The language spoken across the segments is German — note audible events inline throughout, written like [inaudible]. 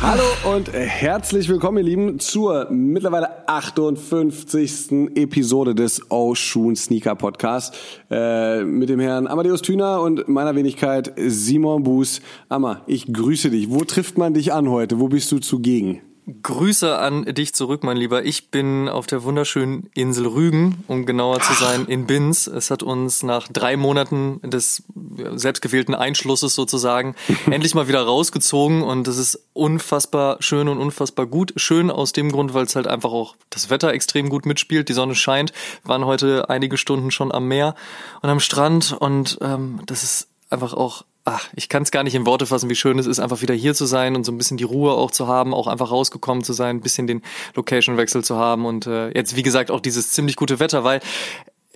Hallo und herzlich willkommen, ihr Lieben, zur mittlerweile 58. Episode des Schuhen Sneaker Podcast äh, mit dem Herrn Amadeus Thüner und meiner Wenigkeit Simon Buß. Amma, ich grüße dich. Wo trifft man dich an heute? Wo bist du zugegen? Grüße an dich zurück, mein Lieber. Ich bin auf der wunderschönen Insel Rügen, um genauer zu sein, in Binz. Es hat uns nach drei Monaten des selbstgewählten Einschlusses sozusagen [laughs] endlich mal wieder rausgezogen und es ist unfassbar schön und unfassbar gut. Schön aus dem Grund, weil es halt einfach auch das Wetter extrem gut mitspielt. Die Sonne scheint. Wir waren heute einige Stunden schon am Meer und am Strand und ähm, das ist einfach auch ach, ich kann es gar nicht in Worte fassen, wie schön es ist, einfach wieder hier zu sein und so ein bisschen die Ruhe auch zu haben, auch einfach rausgekommen zu sein, ein bisschen den Location-Wechsel zu haben und äh, jetzt, wie gesagt, auch dieses ziemlich gute Wetter, weil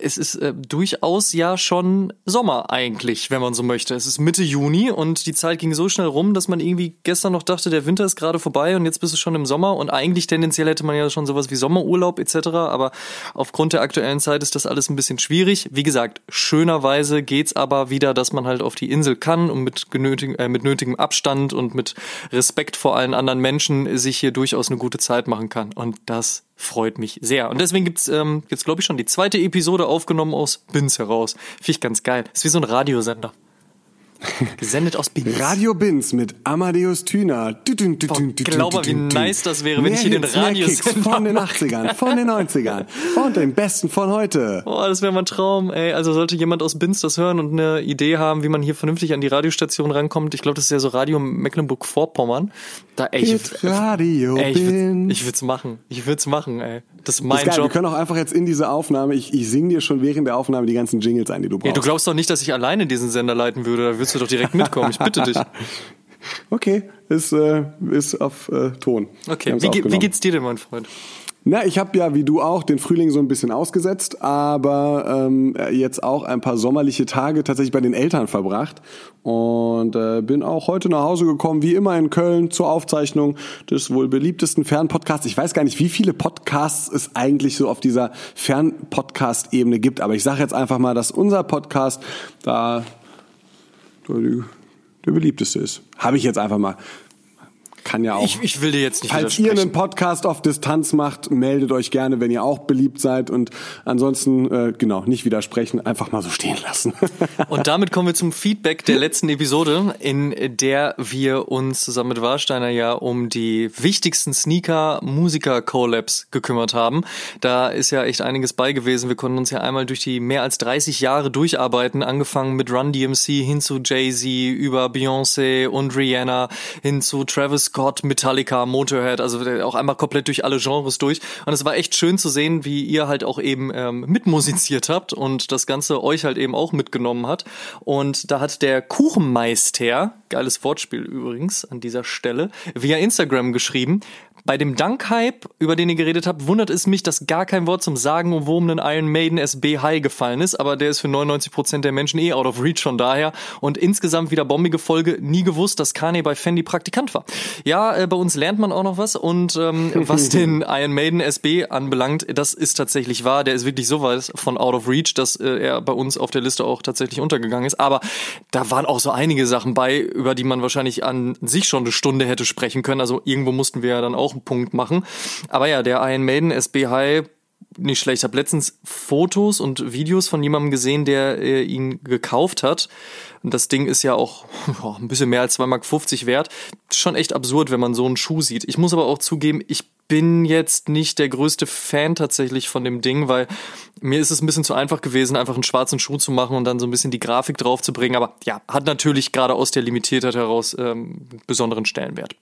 es ist äh, durchaus ja schon Sommer eigentlich, wenn man so möchte. Es ist Mitte Juni und die Zeit ging so schnell rum, dass man irgendwie gestern noch dachte, der Winter ist gerade vorbei und jetzt bist du schon im Sommer und eigentlich tendenziell hätte man ja schon sowas wie Sommerurlaub etc. Aber aufgrund der aktuellen Zeit ist das alles ein bisschen schwierig. Wie gesagt, schönerweise geht's aber wieder, dass man halt auf die Insel kann und mit, genötig, äh, mit nötigem Abstand und mit Respekt vor allen anderen Menschen sich hier durchaus eine gute Zeit machen kann. Und das freut mich sehr. Und deswegen gibt's ähm, jetzt, glaube ich, schon die zweite Episode aufgenommen aus Binz heraus. Finde ich ganz geil. ist wie so ein Radiosender. Gesendet aus Binz. Radio Binz mit Amadeus Thüner. Glaube, wie nice das wäre, wenn ich hier den Radiosender Von den 80ern, von den 90ern und den besten von heute. Oh, das wäre mein Traum, ey. Also sollte jemand aus Binz das hören und eine Idee haben, wie man hier vernünftig an die Radiostation rankommt. Ich glaube, das ist ja so Radio Mecklenburg-Vorpommern. Da, ey, ich, Radio ey, ich, Binz. ich würde es machen. Ich würde es machen, ey. Das ist mein ist geil. Job. Wir können auch einfach jetzt in diese Aufnahme, ich, ich singe dir schon während der Aufnahme die ganzen Jingles ein, die du brauchst. Ja, du glaubst doch nicht, dass ich alleine diesen Sender leiten würde. Da würdest du doch direkt mitkommen. Ich bitte dich. [laughs] Okay, ist, äh, ist auf äh, Ton. Okay, wie, ge- wie geht's dir denn, mein Freund? Na, ich habe ja wie du auch den Frühling so ein bisschen ausgesetzt, aber ähm, jetzt auch ein paar sommerliche Tage tatsächlich bei den Eltern verbracht und äh, bin auch heute nach Hause gekommen, wie immer in Köln zur Aufzeichnung des wohl beliebtesten Fernpodcasts. Ich weiß gar nicht, wie viele Podcasts es eigentlich so auf dieser Fernpodcast-Ebene gibt, aber ich sage jetzt einfach mal, dass unser Podcast da der, beliebteste ist. Habe ich jetzt einfach mal. Kann ja auch. Ich, ich will dir jetzt nicht Falls ihr einen Podcast auf Distanz macht, meldet euch gerne, wenn ihr auch beliebt seid. Und ansonsten, äh, genau, nicht widersprechen, einfach mal so stehen lassen. [laughs] Und damit kommen wir zum Feedback der letzten Episode, in der wir uns zusammen mit Warsteiner ja um die wichtigsten Sneaker-Musiker-Collabs gekümmert haben. Da ist ja echt einiges bei gewesen. Wir konnten uns ja einmal durch die mehr als 30 Jahre durcharbeiten, angefangen mit Run DMC hin zu Jay-Z, über Beyoncé und Rihanna, hin zu Travis Scott, Metallica, Motorhead, also auch einmal komplett durch alle Genres durch. Und es war echt schön zu sehen, wie ihr halt auch eben ähm, mitmusiziert habt und das Ganze euch halt eben auch mitgenommen hat. Und da hat der Kuchenmeister, geiles Wortspiel übrigens an dieser Stelle, via Instagram geschrieben, bei dem Dankhype, über den ihr geredet habt, wundert es mich, dass gar kein Wort zum sagenumwobenen Iron Maiden SB High gefallen ist, aber der ist für 99% der Menschen eh out of reach von daher. Und insgesamt wieder bombige Folge, nie gewusst, dass Kanye bei Fendi Praktikant war. Ja, äh, bei uns lernt man auch noch was und ähm, [laughs] was den Iron Maiden SB anbelangt, das ist tatsächlich wahr. Der ist wirklich so weit von out of reach, dass äh, er bei uns auf der Liste auch tatsächlich untergegangen ist. Aber da waren auch so einige Sachen bei, über die man wahrscheinlich an sich schon eine Stunde hätte sprechen können. Also irgendwo mussten wir ja dann auch einen Punkt machen. Aber ja, der Iron Maiden SB High nicht schlecht. Ich habe letztens Fotos und Videos von jemandem gesehen, der äh, ihn gekauft hat. Und das Ding ist ja auch [laughs] oh, ein bisschen mehr als 2,50 Mark wert. Schon echt absurd, wenn man so einen Schuh sieht. Ich muss aber auch zugeben, ich bin jetzt nicht der größte Fan tatsächlich von dem Ding, weil mir ist es ein bisschen zu einfach gewesen, einfach einen schwarzen Schuh zu machen und dann so ein bisschen die Grafik drauf zu bringen. Aber ja, hat natürlich gerade aus der Limitiertheit heraus ähm, besonderen Stellenwert.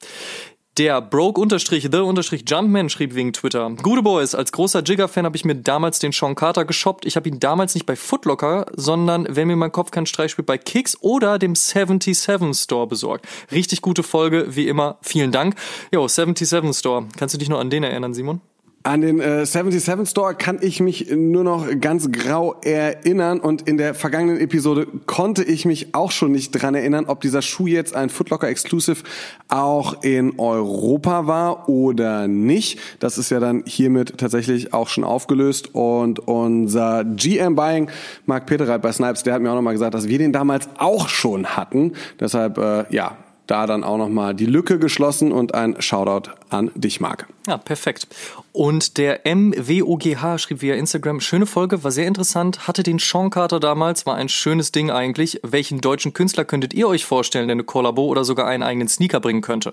Der Broke-The-Jumpman schrieb wegen Twitter. Gute Boys, als großer Jigger-Fan habe ich mir damals den Sean Carter geshoppt. Ich habe ihn damals nicht bei Footlocker, sondern, wenn mir mein Kopf keinen Streich spielt, bei Kicks oder dem 77 Store besorgt. Richtig gute Folge, wie immer. Vielen Dank. Jo, 77 Store. Kannst du dich noch an den erinnern, Simon? An den äh, 77 Store kann ich mich nur noch ganz grau erinnern und in der vergangenen Episode konnte ich mich auch schon nicht dran erinnern, ob dieser Schuh jetzt ein Footlocker Exclusive auch in Europa war oder nicht. Das ist ja dann hiermit tatsächlich auch schon aufgelöst und unser GM Buying, Marc Peterreit bei Snipes, der hat mir auch nochmal gesagt, dass wir den damals auch schon hatten. Deshalb, äh, ja, da dann auch nochmal die Lücke geschlossen und ein Shoutout an dich, Marc. Ja, perfekt. Und der MWOGH schrieb via Instagram, schöne Folge, war sehr interessant, hatte den Sean Carter damals, war ein schönes Ding eigentlich. Welchen deutschen Künstler könntet ihr euch vorstellen, der eine Kollabo oder sogar einen eigenen Sneaker bringen könnte?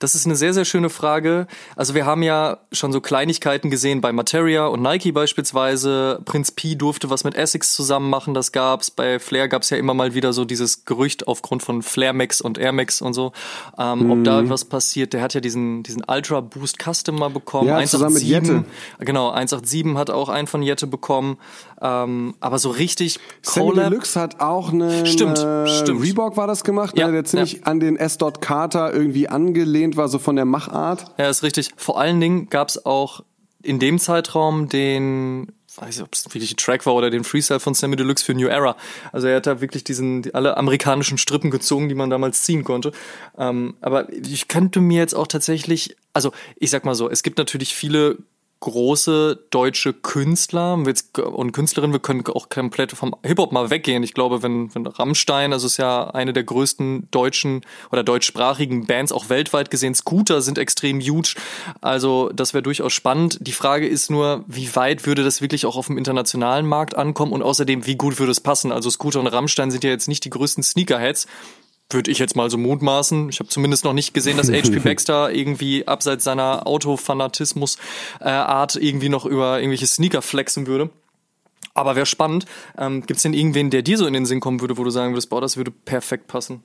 Das ist eine sehr, sehr schöne Frage. Also wir haben ja schon so Kleinigkeiten gesehen bei Materia und Nike beispielsweise. Prinz P durfte was mit Essex zusammen machen, das gab's. Bei Flair gab's ja immer mal wieder so dieses Gerücht aufgrund von Flair Max und Air Max und so, ähm, mhm. ob da mhm. was passiert. Der hat ja diesen, diesen Ultra Boost Custom mal bekommen. Ja, zusammen mit Jette. Genau, 187 hat auch einen von Jette bekommen. Ähm, aber so richtig Sammy Deluxe hat auch eine stimmt, äh, stimmt. Reebok war das gemacht, ja, ne, der ziemlich ja. an den S. Carter irgendwie angelehnt war, so von der Machart. Ja, ist richtig. Vor allen Dingen gab's auch in dem Zeitraum den weiß nicht, ob es wirklich ein Track war oder den Freestyle von Sammy Deluxe für New Era. Also er hat da wirklich diesen, die, alle amerikanischen Strippen gezogen, die man damals ziehen konnte. Ähm, aber ich könnte mir jetzt auch tatsächlich, also ich sag mal so, es gibt natürlich viele große deutsche Künstler und Künstlerinnen, wir können auch komplett vom Hip-Hop mal weggehen. Ich glaube, wenn, wenn Rammstein, also ist ja eine der größten deutschen oder deutschsprachigen Bands, auch weltweit gesehen, Scooter sind extrem huge. Also das wäre durchaus spannend. Die Frage ist nur, wie weit würde das wirklich auch auf dem internationalen Markt ankommen und außerdem, wie gut würde es passen? Also Scooter und Rammstein sind ja jetzt nicht die größten Sneakerheads würde ich jetzt mal so mutmaßen. Ich habe zumindest noch nicht gesehen, dass HP [laughs] Baxter irgendwie abseits seiner Autofanatismus-Art äh, irgendwie noch über irgendwelche Sneaker flexen würde. Aber wäre spannend. Ähm, Gibt es denn irgendwen, der dir so in den Sinn kommen würde, wo du sagen würdest, boah, das würde perfekt passen?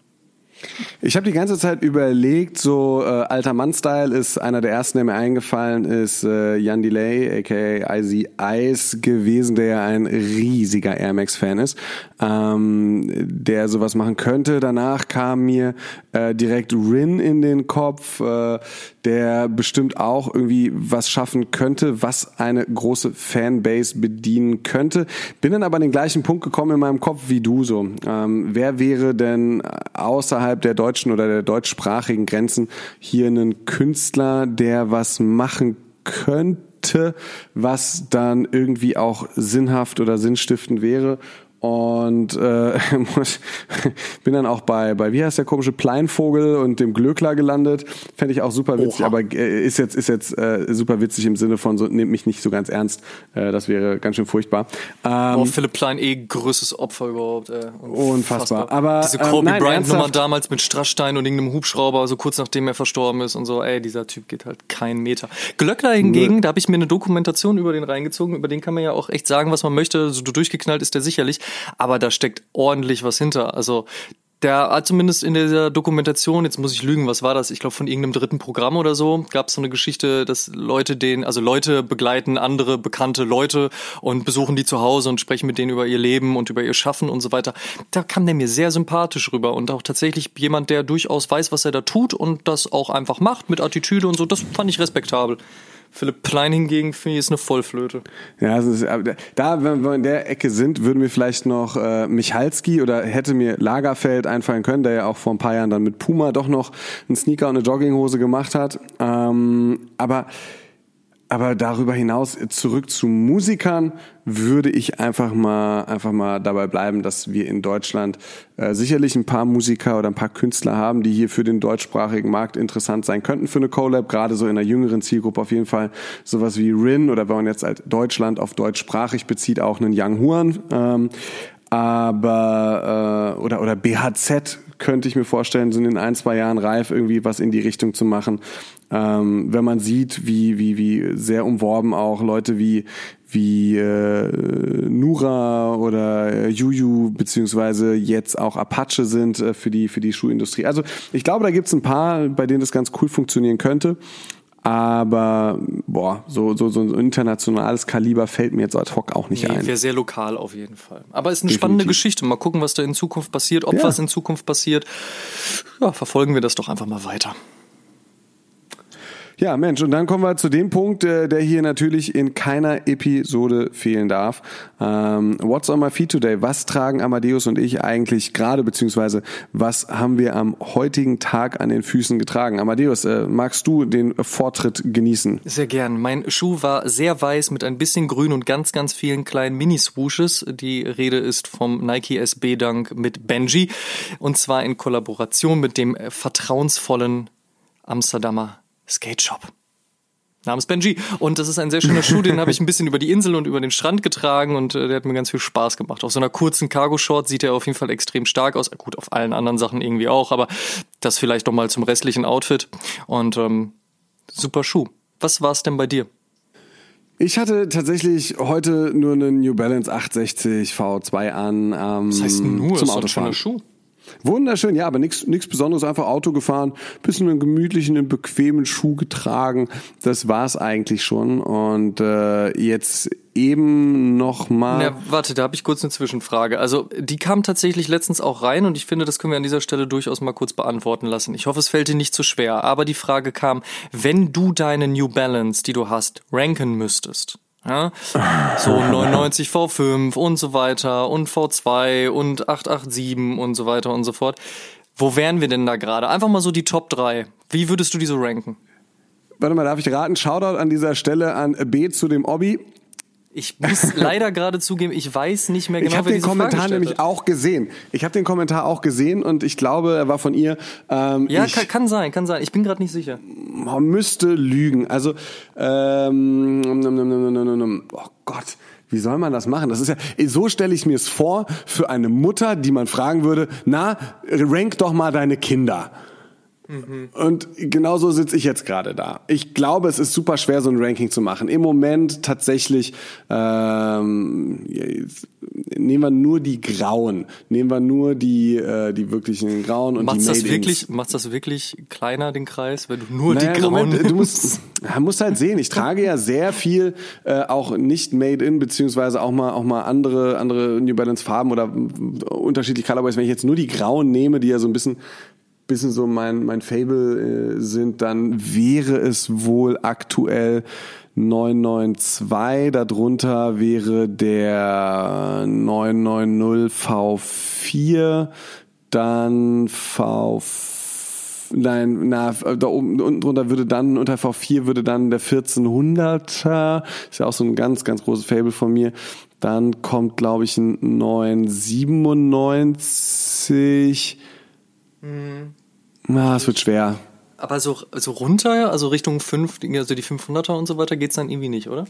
Ich habe die ganze Zeit überlegt, so äh, alter Mann-Style ist einer der ersten, der mir eingefallen ist, äh, Jan Delay, aka Icy Ice gewesen, der ja ein riesiger Air Max-Fan ist, ähm, der sowas machen könnte. Danach kam mir äh, direkt Rin in den Kopf, äh, der bestimmt auch irgendwie was schaffen könnte, was eine große Fanbase bedienen könnte. Bin dann aber an den gleichen Punkt gekommen in meinem Kopf wie du so. Ähm, wer wäre denn außerhalb außerhalb der deutschen oder der deutschsprachigen Grenzen hier einen Künstler, der was machen könnte, was dann irgendwie auch sinnhaft oder sinnstiftend wäre und äh, [laughs] bin dann auch bei, bei, wie heißt der komische Pleinvogel und dem Glöckler gelandet. Fände ich auch super witzig, Oha. aber äh, ist jetzt, ist jetzt äh, super witzig im Sinne von so, nehmt mich nicht so ganz ernst. Äh, das wäre ganz schön furchtbar. Ähm, oh, Philipp Plein eh größtes Opfer überhaupt. Äh, unfassbar. unfassbar. Aber, Diese Kobe ähm, Bryant-Nummer damals mit Strassstein und irgendeinem Hubschrauber, so kurz nachdem er verstorben ist und so, ey, dieser Typ geht halt keinen Meter. Glöckler hingegen, Nö. da habe ich mir eine Dokumentation über den reingezogen, über den kann man ja auch echt sagen, was man möchte. So durchgeknallt ist der sicherlich aber da steckt ordentlich was hinter. Also der zumindest in dieser Dokumentation, jetzt muss ich lügen, was war das? Ich glaube von irgendeinem dritten Programm oder so, gab es so eine Geschichte, dass Leute den, also Leute begleiten andere bekannte Leute und besuchen die zu Hause und sprechen mit denen über ihr Leben und über ihr Schaffen und so weiter. Da kam der mir sehr sympathisch rüber und auch tatsächlich jemand, der durchaus weiß, was er da tut und das auch einfach macht mit Attitüde und so. Das fand ich respektabel. Philipp Plein hingegen finde ich ist eine Vollflöte. Ja, ist, da, wenn wir in der Ecke sind, würden wir vielleicht noch äh, Michalski oder hätte mir Lagerfeld einfallen können, der ja auch vor ein paar Jahren dann mit Puma doch noch einen Sneaker und eine Jogginghose gemacht hat. Ähm, aber aber darüber hinaus zurück zu Musikern würde ich einfach mal einfach mal dabei bleiben, dass wir in Deutschland äh, sicherlich ein paar Musiker oder ein paar Künstler haben, die hier für den deutschsprachigen Markt interessant sein könnten für eine Collab, gerade so in der jüngeren Zielgruppe auf jeden Fall sowas wie Rin oder wenn man jetzt halt Deutschland auf deutschsprachig bezieht, auch einen Young Huan. Ähm, aber äh, oder oder BHZ könnte ich mir vorstellen, sind in ein, zwei Jahren reif, irgendwie was in die Richtung zu machen. Ähm, wenn man sieht, wie, wie, wie sehr umworben auch Leute wie, wie äh, Nura oder äh, Juju beziehungsweise jetzt auch Apache sind äh, für die für die Schuhindustrie. Also ich glaube, da gibt's ein paar, bei denen das ganz cool funktionieren könnte. Aber boah, so, so, so ein internationales Kaliber fällt mir jetzt ad hoc auch nicht nee, ein. Wäre sehr lokal auf jeden Fall. Aber ist eine Definitiv. spannende Geschichte. Mal gucken, was da in Zukunft passiert, ob ja. was in Zukunft passiert. Ja, verfolgen wir das doch einfach mal weiter. Ja, Mensch, und dann kommen wir zu dem Punkt, äh, der hier natürlich in keiner Episode fehlen darf. Ähm, what's on my feet today? Was tragen Amadeus und ich eigentlich gerade, beziehungsweise was haben wir am heutigen Tag an den Füßen getragen? Amadeus, äh, magst du den Vortritt genießen? Sehr gern. Mein Schuh war sehr weiß mit ein bisschen grün und ganz, ganz vielen kleinen Mini-Swooshes. Die Rede ist vom Nike SB Dunk mit Benji und zwar in Kollaboration mit dem vertrauensvollen Amsterdamer Skate Shop. Namens Benji. Und das ist ein sehr schöner Schuh, den habe ich ein bisschen [laughs] über die Insel und über den Strand getragen und äh, der hat mir ganz viel Spaß gemacht. Auf so einer kurzen Cargo-Short sieht er auf jeden Fall extrem stark aus. Gut, auf allen anderen Sachen irgendwie auch, aber das vielleicht noch mal zum restlichen Outfit. Und ähm, super Schuh. Was war es denn bei dir? Ich hatte tatsächlich heute nur einen New Balance 860 V2 an. Ähm, Was heißt nur? Zum Autofahren. Schuh. Wunderschön, ja, aber nichts Besonderes, einfach Auto gefahren, bisschen einen gemütlichen, einen bequemen Schuh getragen. Das war's eigentlich schon. Und äh, jetzt eben noch mal. Ja, warte, da habe ich kurz eine Zwischenfrage. Also die kam tatsächlich letztens auch rein und ich finde, das können wir an dieser Stelle durchaus mal kurz beantworten lassen. Ich hoffe, es fällt dir nicht zu schwer. Aber die Frage kam, wenn du deine New Balance, die du hast, ranken müsstest, ja? So [laughs] 99 V5 und so weiter und V2 und 887 und so weiter und so fort. Wo wären wir denn da gerade? Einfach mal so die Top 3. Wie würdest du die so ranken? Warte mal, darf ich raten? Shoutout an dieser Stelle an B zu dem Obby. Ich muss [laughs] leider gerade zugeben, ich weiß nicht mehr genau, ich wer den Kommentar nämlich auch gesehen. Ich habe den Kommentar auch gesehen und ich glaube, er war von ihr. Ähm, ja, ich, kann, kann, sein, kann sein. Ich bin gerade nicht sicher. Man müsste lügen. Also, ähm, oh Gott. Wie soll man das machen? Das ist ja, so stelle ich mir es vor für eine Mutter, die man fragen würde, na, rank doch mal deine Kinder. Mhm. Und genauso sitze ich jetzt gerade da. Ich glaube, es ist super schwer, so ein Ranking zu machen. Im Moment tatsächlich ähm, nehmen wir nur die Grauen, nehmen wir nur die äh, die wirklichen Grauen und macht's die das wirklich Machst das wirklich kleiner den Kreis, wenn du nur naja, die Grauen Moment, Du musst, [laughs] musst halt sehen. Ich trage ja sehr viel äh, auch nicht Made in beziehungsweise auch mal auch mal andere andere New Balance Farben oder unterschiedliche Colorways. Wenn ich jetzt nur die Grauen nehme, die ja so ein bisschen bisschen so mein, mein Fable äh, sind, dann wäre es wohl aktuell 992. Darunter wäre der 990 V4, dann V Nein, na, da oben, unten drunter würde dann, unter V4 würde dann der 1400er, ist ja auch so ein ganz, ganz großes Fable von mir. Dann kommt, glaube ich, ein 997. Mhm. Na, es wird schwer. Aber so, so runter, also Richtung 5, also die 500er und so weiter, geht's dann irgendwie nicht, oder?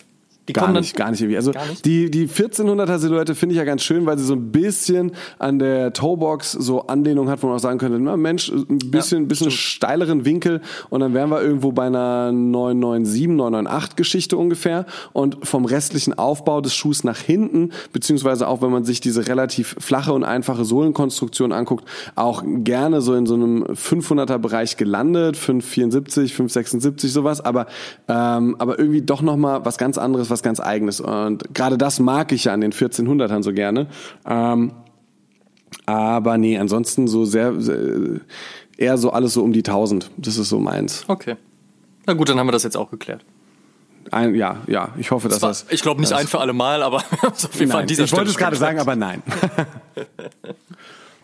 Die gar nicht, gar nicht irgendwie. Also nicht? die die 1400er Silhouette finde ich ja ganz schön, weil sie so ein bisschen an der Toebox so Anlehnung hat, wo man auch sagen könnte, na Mensch, ein bisschen ja, bisschen steileren Winkel. Und dann wären wir irgendwo bei einer 997, 998 Geschichte ungefähr. Und vom restlichen Aufbau des Schuhs nach hinten, beziehungsweise auch wenn man sich diese relativ flache und einfache Sohlenkonstruktion anguckt, auch gerne so in so einem 500er Bereich gelandet, 574, 576 sowas, aber ähm, aber irgendwie doch noch mal was ganz anderes was ganz Eigenes. Und gerade das mag ich ja an den 1400ern so gerne. Ähm, aber nee, ansonsten so sehr, sehr, eher so alles so um die 1000. Das ist so meins. Okay. Na gut, dann haben wir das jetzt auch geklärt. Ein, ja, ja, ich hoffe, dass das. das ich glaube nicht ein für alle Mal, aber [laughs] auf jeden Fall an dieser Ich wollte es gerade sagen, aber nein. [laughs]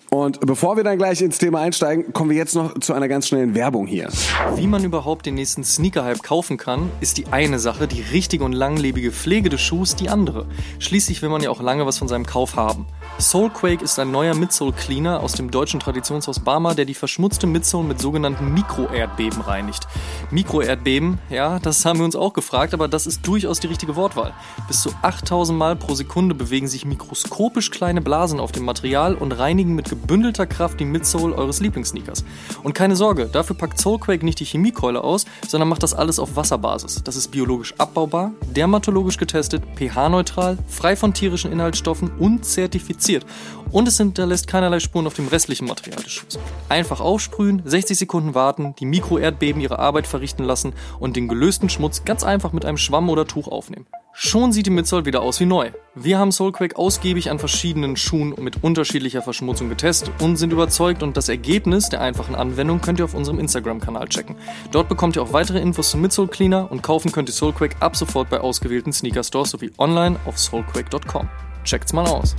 Und bevor wir dann gleich ins Thema einsteigen, kommen wir jetzt noch zu einer ganz schnellen Werbung hier. Wie man überhaupt den nächsten Sneaker-Hype kaufen kann, ist die eine Sache, die richtige und langlebige Pflege des Schuhs die andere. Schließlich will man ja auch lange was von seinem Kauf haben. Soulquake ist ein neuer Midsole Cleaner aus dem deutschen Traditionshaus Barmer, der die verschmutzte Midsole mit sogenannten Mikroerdbeben reinigt. Mikroerdbeben, ja, das haben wir uns auch gefragt, aber das ist durchaus die richtige Wortwahl. Bis zu 8000 Mal pro Sekunde bewegen sich mikroskopisch kleine Blasen auf dem Material und reinigen mit gebündelter Kraft die Midsole eures Lieblingssneakers. Und keine Sorge, dafür packt Soulquake nicht die Chemiekeule aus, sondern macht das alles auf Wasserbasis. Das ist biologisch abbaubar, dermatologisch getestet, pH-neutral, frei von tierischen Inhaltsstoffen und zertifiziert. Und es hinterlässt keinerlei Spuren auf dem restlichen Material des Schuhs. Einfach aufsprühen, 60 Sekunden warten, die Mikroerdbeben ihre Arbeit verrichten lassen und den gelösten Schmutz ganz einfach mit einem Schwamm oder Tuch aufnehmen. Schon sieht die Midsole wieder aus wie neu. Wir haben Soulquake ausgiebig an verschiedenen Schuhen mit unterschiedlicher Verschmutzung getestet und sind überzeugt und das Ergebnis der einfachen Anwendung könnt ihr auf unserem Instagram-Kanal checken. Dort bekommt ihr auch weitere Infos zum Midsole Cleaner und kaufen könnt ihr Soulquake ab sofort bei ausgewählten Sneaker-Stores sowie online auf soulquake.com. Checkt's mal aus.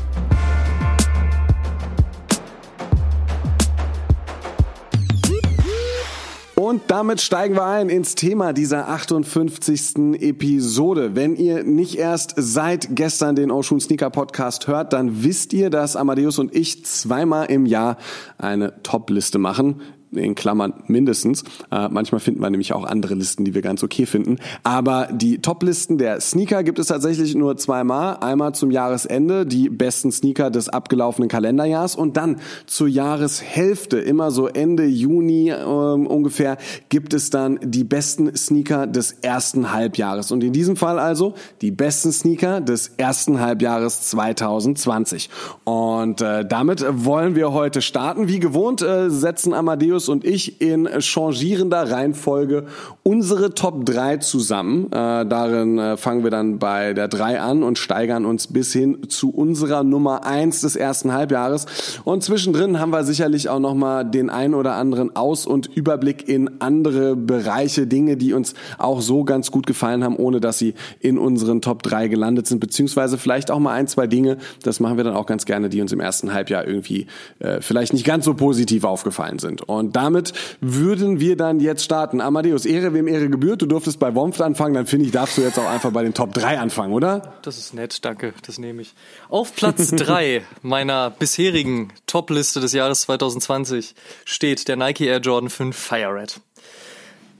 Und damit steigen wir ein ins Thema dieser 58. Episode. Wenn ihr nicht erst seit gestern den Ocean Sneaker Podcast hört, dann wisst ihr, dass Amadeus und ich zweimal im Jahr eine Top-Liste machen in Klammern mindestens. Äh, manchmal finden wir nämlich auch andere Listen, die wir ganz okay finden. Aber die Top-Listen der Sneaker gibt es tatsächlich nur zweimal. Einmal zum Jahresende die besten Sneaker des abgelaufenen Kalenderjahrs und dann zur Jahreshälfte, immer so Ende Juni äh, ungefähr, gibt es dann die besten Sneaker des ersten Halbjahres. Und in diesem Fall also die besten Sneaker des ersten Halbjahres 2020. Und äh, damit wollen wir heute starten. Wie gewohnt äh, setzen Amadeus Julius und ich in changierender Reihenfolge unsere Top 3 zusammen. Äh, darin äh, fangen wir dann bei der 3 an und steigern uns bis hin zu unserer Nummer 1 des ersten Halbjahres. Und zwischendrin haben wir sicherlich auch nochmal den ein oder anderen Aus- und Überblick in andere Bereiche, Dinge, die uns auch so ganz gut gefallen haben, ohne dass sie in unseren Top 3 gelandet sind, beziehungsweise vielleicht auch mal ein, zwei Dinge, das machen wir dann auch ganz gerne, die uns im ersten Halbjahr irgendwie äh, vielleicht nicht ganz so positiv aufgefallen sind. Und und damit würden wir dann jetzt starten. Amadeus, Ehre wem Ehre gebührt. Du durftest bei Womft anfangen, dann finde ich, darfst du jetzt auch einfach bei den Top 3 anfangen, oder? Das ist nett, danke, das nehme ich. Auf Platz [laughs] 3 meiner bisherigen Top-Liste des Jahres 2020 steht der Nike Air Jordan 5 Fire Red.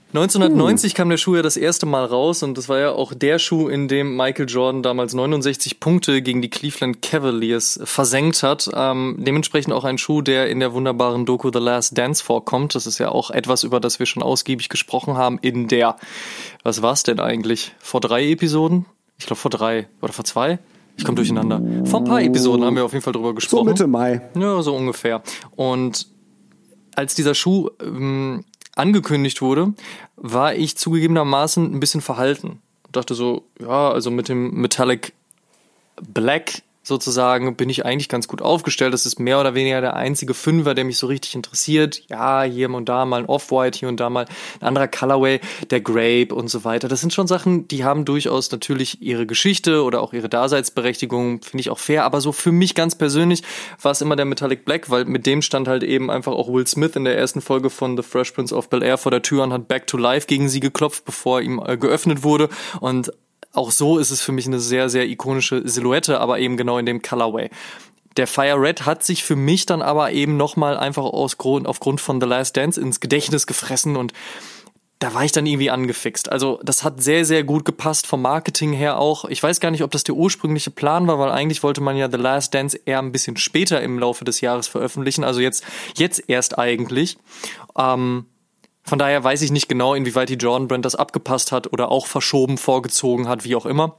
1990 kam der Schuh ja das erste Mal raus und das war ja auch der Schuh, in dem Michael Jordan damals 69 Punkte gegen die Cleveland Cavaliers versenkt hat. Ähm, dementsprechend auch ein Schuh, der in der wunderbaren Doku The Last Dance vorkommt. Das ist ja auch etwas, über das wir schon ausgiebig gesprochen haben in der, was war's denn eigentlich? Vor drei Episoden? Ich glaube vor drei oder vor zwei? Ich komme durcheinander. Vor ein paar Episoden haben wir auf jeden Fall drüber gesprochen. So Mitte Mai. Ja, so ungefähr. Und als dieser Schuh ähm, angekündigt wurde, war ich zugegebenermaßen ein bisschen verhalten. dachte so, ja, also mit dem Metallic Black sozusagen bin ich eigentlich ganz gut aufgestellt. Das ist mehr oder weniger der einzige Fünfer, der mich so richtig interessiert. Ja, hier und da mal ein Off-White, hier und da mal ein anderer Colorway, der Grape und so weiter. Das sind schon Sachen, die haben durchaus natürlich ihre Geschichte oder auch ihre Daseinsberechtigung, finde ich auch fair. Aber so für mich ganz persönlich war es immer der Metallic Black, weil mit dem stand halt eben einfach auch Will Smith in der ersten Folge von The Fresh Prince of Bel Air vor der Tür und hat Back to Life gegen sie geklopft, bevor ihm äh, geöffnet wurde. Und auch so ist es für mich eine sehr, sehr ikonische Silhouette, aber eben genau in dem Colorway. Der Fire Red hat sich für mich dann aber eben nochmal einfach aus Grund, aufgrund von The Last Dance ins Gedächtnis gefressen und da war ich dann irgendwie angefixt. Also das hat sehr, sehr gut gepasst vom Marketing her auch. Ich weiß gar nicht, ob das der ursprüngliche Plan war, weil eigentlich wollte man ja The Last Dance eher ein bisschen später im Laufe des Jahres veröffentlichen. Also jetzt, jetzt erst eigentlich. Ähm, von daher weiß ich nicht genau, inwieweit die Jordan Brand das abgepasst hat oder auch verschoben, vorgezogen hat, wie auch immer.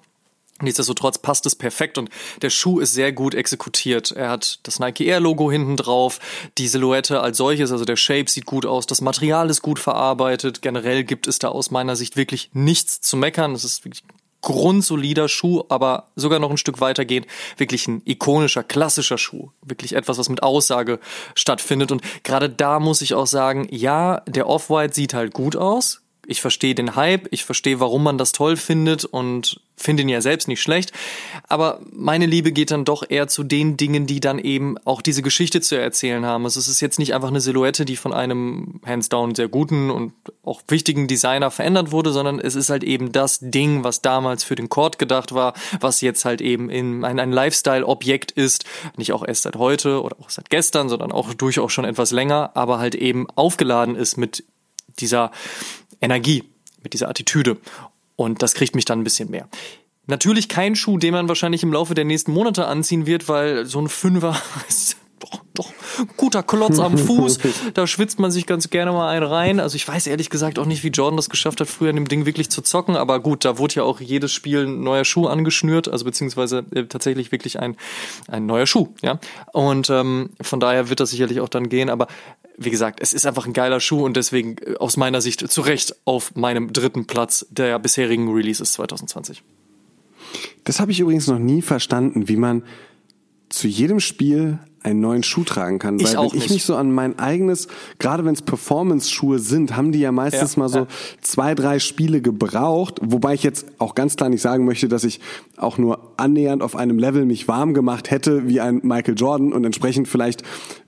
Nichtsdestotrotz passt es perfekt und der Schuh ist sehr gut exekutiert. Er hat das Nike Air Logo hinten drauf, die Silhouette als solches, also der Shape sieht gut aus, das Material ist gut verarbeitet. Generell gibt es da aus meiner Sicht wirklich nichts zu meckern. Es ist wirklich grundsolider Schuh, aber sogar noch ein Stück weitergehend wirklich ein ikonischer, klassischer Schuh. Wirklich etwas, was mit Aussage stattfindet. Und gerade da muss ich auch sagen, ja, der Off-White sieht halt gut aus. Ich verstehe den Hype, ich verstehe, warum man das toll findet und finde ihn ja selbst nicht schlecht. Aber meine Liebe geht dann doch eher zu den Dingen, die dann eben auch diese Geschichte zu erzählen haben. Also es ist jetzt nicht einfach eine Silhouette, die von einem hands down sehr guten und auch wichtigen Designer verändert wurde, sondern es ist halt eben das Ding, was damals für den Court gedacht war, was jetzt halt eben in ein, ein Lifestyle-Objekt ist. Nicht auch erst seit heute oder auch seit gestern, sondern auch durchaus schon etwas länger, aber halt eben aufgeladen ist mit dieser Energie, mit dieser Attitüde. Und das kriegt mich dann ein bisschen mehr. Natürlich kein Schuh, den man wahrscheinlich im Laufe der nächsten Monate anziehen wird, weil so ein Fünfer [laughs] ist doch, doch guter Klotz am [laughs] Fuß. da schwitzt man sich ganz gerne mal einen rein. Also ich weiß ehrlich gesagt auch nicht, wie Jordan das geschafft hat, früher in dem Ding wirklich zu zocken. Aber gut, da wurde ja auch jedes Spiel ein neuer Schuh angeschnürt, also beziehungsweise äh, tatsächlich wirklich ein, ein neuer Schuh. Ja, und ähm, von daher wird das sicherlich auch dann gehen. Aber wie gesagt, es ist einfach ein geiler Schuh und deswegen äh, aus meiner Sicht zu Recht auf meinem dritten Platz der bisherigen Releases 2020. Das habe ich übrigens noch nie verstanden, wie man zu jedem Spiel einen neuen Schuh tragen kann. Ich Weil auch wenn ich nicht. mich so an mein eigenes, gerade wenn es Performance-Schuhe sind, haben die ja meistens Ja, mal so ja. zwei, drei Spiele gebraucht. Wobei ich jetzt auch ganz klar nicht sagen möchte, dass ich auch nur annähernd auf einem Level mich warm gemacht hätte wie ein Michael Jordan und entsprechend vielleicht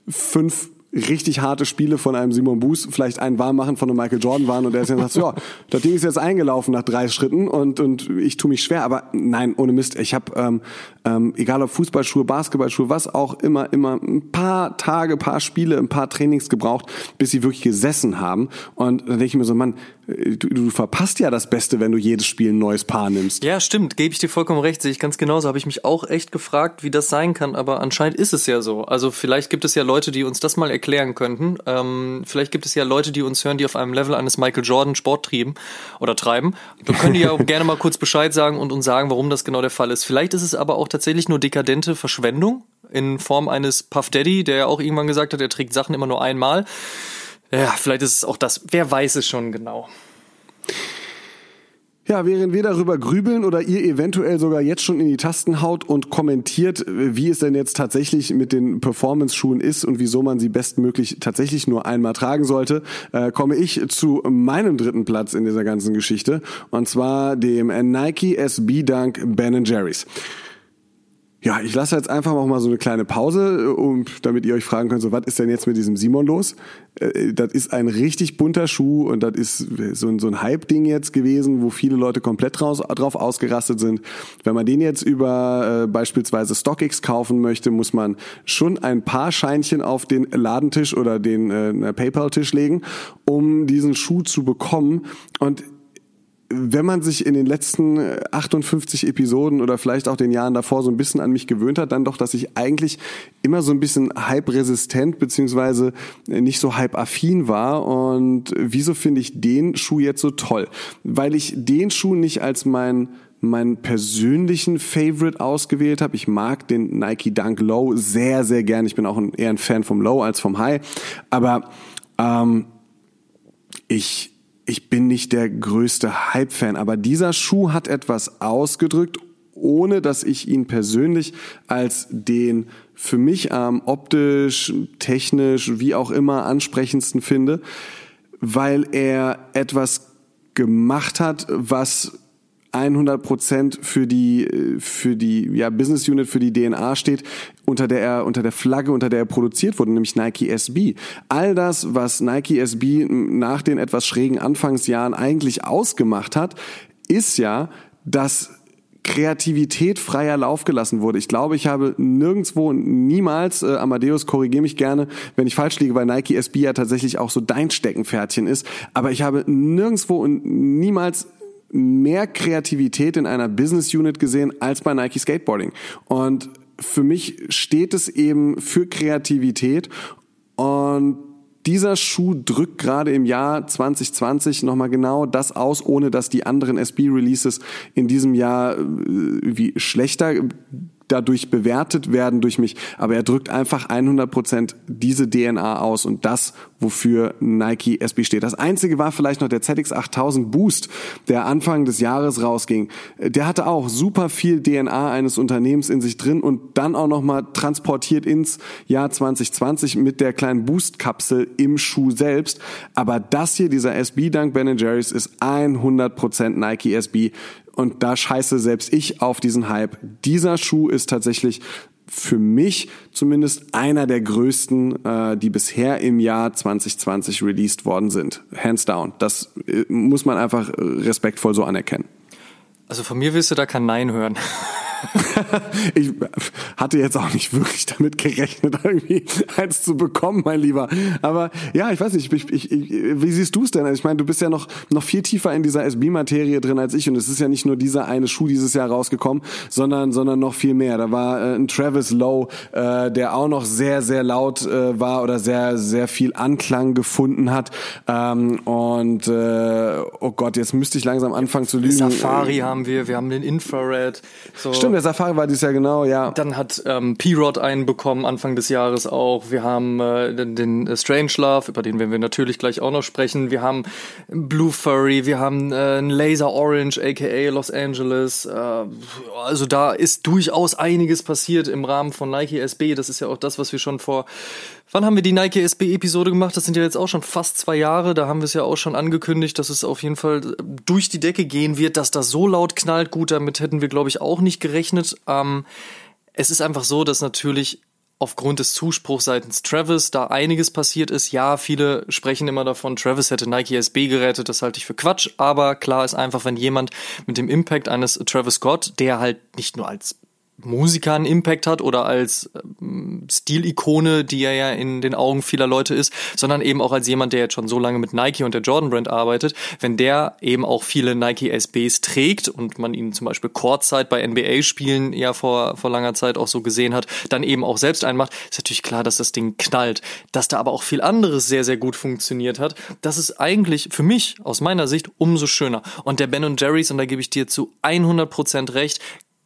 fünf richtig harte Spiele von einem Simon Buß vielleicht ein Warmmachen von einem Michael Jordan waren und er ist dann sagt, ja, das Ding ist jetzt eingelaufen nach drei Schritten und und ich tue mich schwer, aber nein, ohne Mist, ich habe ähm, ähm, egal ob Fußballschuhe, Basketballschuhe, was auch immer, immer ein paar Tage, paar Spiele, ein paar Trainings gebraucht, bis sie wirklich gesessen haben und dann denke ich mir so, Mann, du, du verpasst ja das Beste, wenn du jedes Spiel ein neues Paar nimmst. Ja, stimmt, gebe ich dir vollkommen recht, sehe ich ganz genauso. Habe ich mich auch echt gefragt, wie das sein kann, aber anscheinend ist es ja so. Also vielleicht gibt es ja Leute, die uns das mal erklären könnten. Ähm, vielleicht gibt es ja Leute, die uns hören, die auf einem Level eines Michael Jordan Sport trieben oder treiben. Dann können die ja auch [laughs] gerne mal kurz Bescheid sagen und uns sagen, warum das genau der Fall ist. Vielleicht ist es aber auch tatsächlich nur dekadente Verschwendung in Form eines Puff Daddy, der ja auch irgendwann gesagt hat, er trägt Sachen immer nur einmal. Ja, vielleicht ist es auch das. Wer weiß es schon genau. Ja, während wir darüber grübeln oder ihr eventuell sogar jetzt schon in die Tasten haut und kommentiert, wie es denn jetzt tatsächlich mit den Performance-Schuhen ist und wieso man sie bestmöglich tatsächlich nur einmal tragen sollte, äh, komme ich zu meinem dritten Platz in dieser ganzen Geschichte und zwar dem Nike SB Dunk Ben Jerry's. Ja, ich lasse jetzt einfach auch mal so eine kleine Pause, äh, um, damit ihr euch fragen könnt, so was ist denn jetzt mit diesem Simon los? Äh, Das ist ein richtig bunter Schuh und das ist so ein, so ein Hype-Ding jetzt gewesen, wo viele Leute komplett draus, drauf ausgerastet sind. Wenn man den jetzt über äh, beispielsweise StockX kaufen möchte, muss man schon ein paar Scheinchen auf den Ladentisch oder den äh, PayPal-Tisch legen, um diesen Schuh zu bekommen. Und wenn man sich in den letzten äh, 58 Episoden oder vielleicht auch den Jahren davor so ein bisschen an mich gewöhnt hat, dann doch, dass ich eigentlich immer so ein bisschen hype-resistent beziehungsweise nicht so hype-affin war. Und wieso finde ich den Schuh jetzt so toll? Weil ich den Schuh nicht als mein meinen persönlichen Favorite ausgewählt habe. Ich mag den Nike Dunk Low sehr, sehr gern. Ich bin auch ein, eher ein Fan vom Low als vom High. Aber ähm, ich ich bin nicht der größte Hype-Fan, aber dieser Schuh hat etwas ausgedrückt, ohne dass ich ihn persönlich als den für mich ähm, optisch, technisch, wie auch immer ansprechendsten finde, weil er etwas gemacht hat, was 100% für die für die ja Business Unit für die DNA steht, unter der er unter der Flagge, unter der er produziert wurde, nämlich Nike SB. All das, was Nike SB nach den etwas schrägen Anfangsjahren eigentlich ausgemacht hat, ist ja, dass Kreativität freier Lauf gelassen wurde. Ich glaube, ich habe nirgendwo, niemals, äh, Amadeus, korrigiere mich gerne, wenn ich falsch liege, weil Nike SB ja tatsächlich auch so dein Steckenpferdchen ist, aber ich habe nirgendwo und niemals mehr Kreativität in einer Business Unit gesehen als bei Nike Skateboarding. Und für mich steht es eben für Kreativität und dieser Schuh drückt gerade im Jahr 2020 nochmal genau das aus, ohne dass die anderen SB-Releases in diesem Jahr äh, wie schlechter dadurch bewertet werden durch mich, aber er drückt einfach 100% diese DNA aus und das, wofür Nike SB steht. Das einzige war vielleicht noch der ZX8000 Boost, der Anfang des Jahres rausging. Der hatte auch super viel DNA eines Unternehmens in sich drin und dann auch nochmal transportiert ins Jahr 2020 mit der kleinen Boost-Kapsel im Schuh selbst. Aber das hier, dieser SB Dunk Ben Jerry's, ist 100% Nike SB und da scheiße selbst ich auf diesen Hype. Dieser Schuh ist tatsächlich für mich zumindest einer der größten, äh, die bisher im Jahr 2020 released worden sind. Hands down. Das äh, muss man einfach respektvoll so anerkennen. Also von mir willst du da kein Nein hören. [laughs] [laughs] ich hatte jetzt auch nicht wirklich damit gerechnet, irgendwie eins zu bekommen, mein Lieber. Aber ja, ich weiß nicht, ich, ich, ich, wie siehst du es denn? Ich meine, du bist ja noch, noch viel tiefer in dieser SB-Materie drin als ich und es ist ja nicht nur dieser eine Schuh dieses Jahr rausgekommen, sondern, sondern noch viel mehr. Da war äh, ein Travis Lowe, äh, der auch noch sehr, sehr laut äh, war oder sehr, sehr viel Anklang gefunden hat. Ähm, und äh, oh Gott, jetzt müsste ich langsam anfangen zu lügen. Safari haben wir, wir haben den Infrared. So. Stimmt, der Safari war dieses Jahr genau, ja. Dann hat ähm, P-Rod einen bekommen, Anfang des Jahres auch. Wir haben äh, den, den äh, Strange Love, über den werden wir natürlich gleich auch noch sprechen. Wir haben Blue Furry, wir haben äh, Laser Orange, aka Los Angeles. Äh, also da ist durchaus einiges passiert im Rahmen von Nike SB. Das ist ja auch das, was wir schon vor Wann haben wir die Nike SB-Episode gemacht? Das sind ja jetzt auch schon fast zwei Jahre. Da haben wir es ja auch schon angekündigt, dass es auf jeden Fall äh, durch die Decke gehen wird, dass das so laut knallt. Gut, damit hätten wir, glaube ich, auch nicht gerechnet. Ähm, es ist einfach so, dass natürlich aufgrund des Zuspruchs seitens Travis da einiges passiert ist. Ja, viele sprechen immer davon, Travis hätte Nike SB gerettet, das halte ich für Quatsch, aber klar ist einfach, wenn jemand mit dem Impact eines Travis Scott, der halt nicht nur als Musiker einen Impact hat oder als ähm, Stilikone, die er ja in den Augen vieler Leute ist, sondern eben auch als jemand, der jetzt schon so lange mit Nike und der Jordan Brand arbeitet, wenn der eben auch viele Nike SBs trägt und man ihn zum Beispiel Courtside bei NBA-Spielen ja vor, vor langer Zeit auch so gesehen hat, dann eben auch selbst einmacht, ist natürlich klar, dass das Ding knallt. Dass da aber auch viel anderes sehr, sehr gut funktioniert hat, das ist eigentlich für mich aus meiner Sicht umso schöner. Und der Ben Jerry's, und da gebe ich dir zu 100% recht,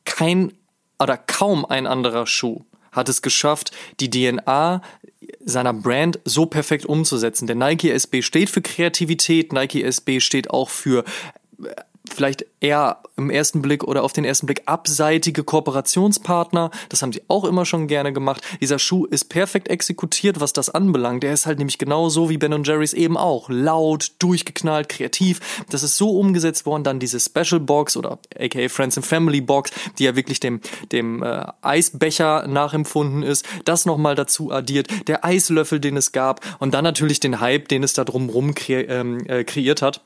kein oder kaum ein anderer Schuh hat es geschafft, die DNA seiner Brand so perfekt umzusetzen. Der Nike SB steht für Kreativität, Nike SB steht auch für vielleicht eher im ersten Blick oder auf den ersten Blick abseitige Kooperationspartner. Das haben sie auch immer schon gerne gemacht. Dieser Schuh ist perfekt exekutiert, was das anbelangt. Der ist halt nämlich genauso wie Ben Jerry's eben auch. Laut, durchgeknallt, kreativ. Das ist so umgesetzt worden. Dann diese Special Box oder aka Friends and Family Box, die ja wirklich dem, dem äh, Eisbecher nachempfunden ist. Das nochmal dazu addiert. Der Eislöffel, den es gab. Und dann natürlich den Hype, den es da drumrum kre ähm, äh, kreiert hat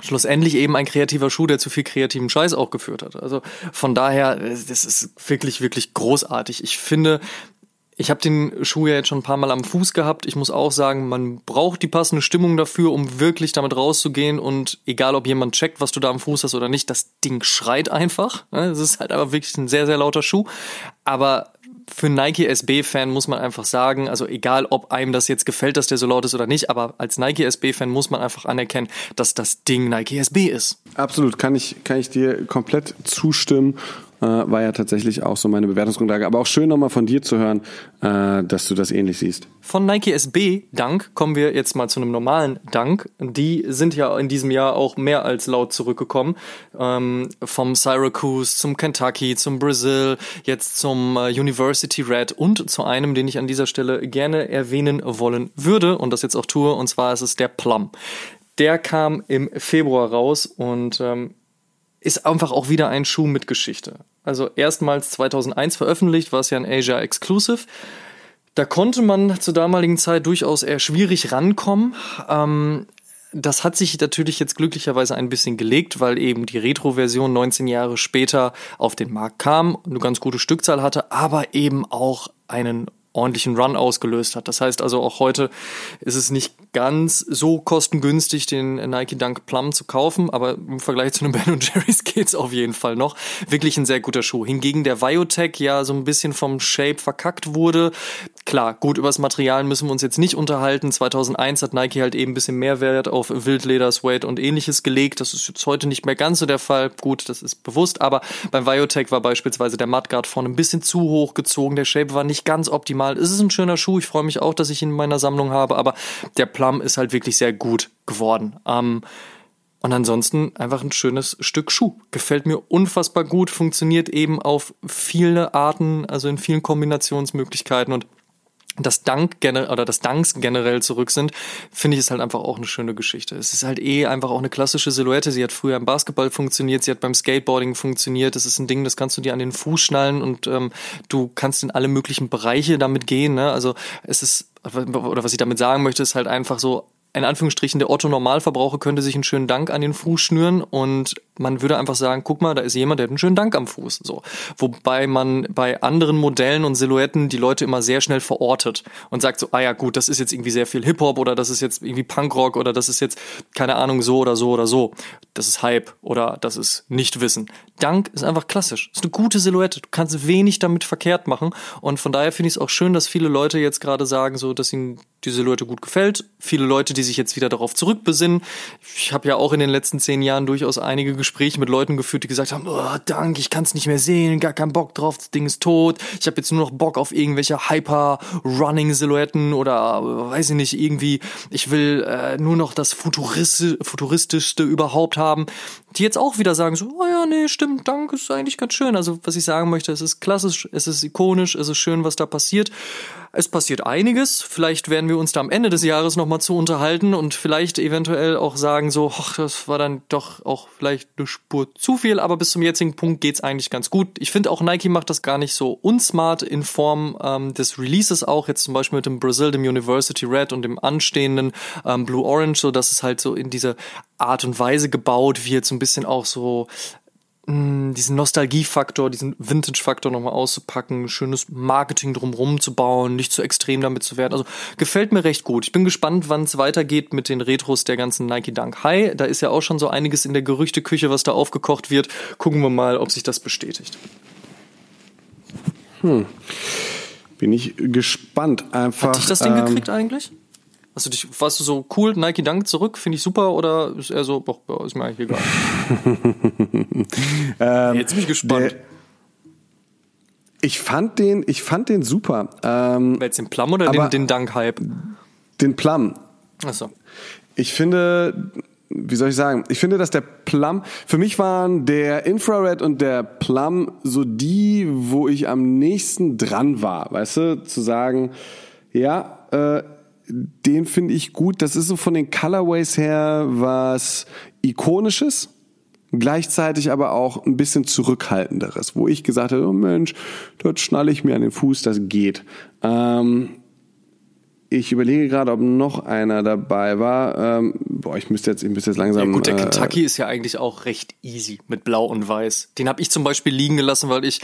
schlussendlich eben ein kreativer Schuh, der zu viel kreativen Scheiß auch geführt hat. Also von daher, das ist wirklich, wirklich großartig. Ich finde, ich habe den Schuh ja jetzt schon ein paar Mal am Fuß gehabt. Ich muss auch sagen, man braucht die passende Stimmung dafür, um wirklich damit rauszugehen. Und egal, ob jemand checkt, was du da am Fuß hast oder nicht, das Ding schreit einfach. Es ist halt aber wirklich ein sehr, sehr lauter Schuh. Aber für Nike SB-Fan muss man einfach sagen, also egal, ob einem das jetzt gefällt, dass der so laut ist oder nicht, aber als Nike SB-Fan muss man einfach anerkennen, dass das Ding Nike SB ist. Absolut, kann ich, kann ich dir komplett zustimmen äh, war ja tatsächlich auch so meine Bewertungsgrundlage. Aber auch schön nochmal von dir zu hören, äh, dass du das ähnlich siehst. Von Nike SB Dank kommen wir jetzt mal zu einem normalen Dank. Die sind ja in diesem Jahr auch mehr als laut zurückgekommen. Ähm, vom Syracuse zum Kentucky, zum Brazil, jetzt zum äh, University Red und zu einem, den ich an dieser Stelle gerne erwähnen wollen würde und das jetzt auch tue, und zwar ist es der Plum. Der kam im Februar raus und ähm, ist einfach auch wieder ein Schuh mit Geschichte. Also erstmals 2001 veröffentlicht, war es ja ein Asia Exclusive. Da konnte man zur damaligen Zeit durchaus eher schwierig rankommen. Ähm, das hat sich natürlich jetzt glücklicherweise ein bisschen gelegt, weil eben die Retro-Version 19 Jahre später auf den Markt kam, eine ganz gute Stückzahl hatte, aber eben auch einen ordentlichen Run ausgelöst hat. Das heißt also auch heute ist es nicht ganz so kostengünstig, den Nike Dunk Plum zu kaufen, aber im Vergleich zu einem Ben Jerry's [laughs] geht's auf jeden Fall noch. Wirklich ein sehr guter Schuh. Hingegen der Viotech ja so ein bisschen vom Shape verkackt wurde. Klar, gut, über das Material müssen wir uns jetzt nicht unterhalten. 2001 hat Nike halt eben ein bisschen mehr Wert auf Wildleder, Suede und ähnliches gelegt. Das ist jetzt heute nicht mehr ganz so der Fall. Gut, das ist bewusst, aber beim Viotech war beispielsweise der Mudguard vorne ein bisschen zu hoch gezogen. Der Shape war nicht ganz optimal mal. Es ist ein schöner Schuh. Ich freue mich auch, dass ich ihn in meiner Sammlung habe. Aber der Plum ist halt wirklich sehr gut geworden. Ähm, und ansonsten einfach ein schönes Stück Schuh. Gefällt mir unfassbar gut, funktioniert eben auf viele Arten, also in vielen Kombinationsmöglichkeiten und das Dank generell oder das Danks generell zurück sind, finde ich es halt einfach auch eine schöne Geschichte. Es ist halt eh einfach auch eine klassische Silhouette. Sie hat früher im Basketball funktioniert, sie hat beim Skateboarding funktioniert. Das ist ein Ding, das kannst du dir an den Fuß schnallen und ähm, du kannst in alle möglichen Bereiche damit gehen. Ne? Also es ist oder was ich damit sagen möchte, ist halt einfach so in Anführungsstrichen, der Otto-Normalverbraucher könnte sich einen schönen Dank an den Fuß schnüren und man würde einfach sagen, guck mal, da ist jemand, der hat einen schönen Dank am Fuß. So. Wobei man bei anderen Modellen und Silhouetten die Leute immer sehr schnell verortet und sagt so, ah ja gut, das ist jetzt irgendwie sehr viel Hip-Hop oder das ist jetzt irgendwie Punkrock oder das ist jetzt, keine Ahnung, so oder so oder so. Das ist Hype oder das ist Nichtwissen. Dank ist einfach klassisch. Ist eine gute Silhouette. Du kannst wenig damit verkehrt machen und von daher finde ich es auch schön, dass viele Leute jetzt gerade sagen, so, dass ihnen die Silhouette gut gefällt. Viele Leute, die sich jetzt wieder darauf zurückbesinnen. Ich habe ja auch in den letzten zehn Jahren durchaus einige Gespräche mit Leuten geführt, die gesagt haben, oh, danke, ich kann es nicht mehr sehen, gar keinen Bock drauf, das Ding ist tot. Ich habe jetzt nur noch Bock auf irgendwelche Hyper-Running-Silhouetten oder weiß ich nicht, irgendwie, ich will äh, nur noch das Futurist Futuristischste überhaupt haben. Die jetzt auch wieder sagen so, oh ja, nee, stimmt, danke, ist eigentlich ganz schön. Also was ich sagen möchte, es ist klassisch, es ist ikonisch, es ist schön, was da passiert. Es passiert einiges. Vielleicht werden wir uns da am Ende des Jahres nochmal zu unterhalten und vielleicht eventuell auch sagen so, ach, das war dann doch auch vielleicht eine Spur zu viel, aber bis zum jetzigen Punkt geht's eigentlich ganz gut. Ich finde auch Nike macht das gar nicht so unsmart in Form ähm, des Releases auch, jetzt zum Beispiel mit dem Brazil, dem University Red und dem anstehenden ähm, Blue Orange, so dass es halt so in diese Art und Weise gebaut wird, so ein bisschen auch so Mm, diesen Nostalgiefaktor, diesen Vintage-Faktor nochmal auszupacken, schönes Marketing drumherum zu bauen, nicht zu extrem damit zu werden. Also gefällt mir recht gut. Ich bin gespannt, wann es weitergeht mit den Retros der ganzen Nike Dunk High. Da ist ja auch schon so einiges in der Gerüchteküche, was da aufgekocht wird. Gucken wir mal, ob sich das bestätigt. Hm. Bin ich gespannt. Einfach. Hat dich das Ding ähm, gekriegt eigentlich? Also dich, warst du so cool, Nike Dank zurück, finde ich super oder ist er so, boah, ist mir eigentlich egal. [laughs] ähm, Jetzt bin ich gespannt. Der, ich fand den, ich fand den super. Ähm, Jetzt den Plum oder den, den Dank-Hype? Den Plum. Achso. Ich finde, wie soll ich sagen? Ich finde, dass der Plum, für mich waren der Infrared und der Plum so die, wo ich am nächsten dran war, weißt du, zu sagen, ja, äh, den finde ich gut. Das ist so von den Colorways her was ikonisches, gleichzeitig aber auch ein bisschen zurückhaltenderes, wo ich gesagt habe, oh Mensch, dort schnalle ich mir an den Fuß, das geht. Ähm, ich überlege gerade, ob noch einer dabei war. Ähm, boah, ich müsste jetzt, ich müsste jetzt langsam. Ja, gut, der äh, Kentucky ist ja eigentlich auch recht easy mit Blau und Weiß. Den habe ich zum Beispiel liegen gelassen, weil ich,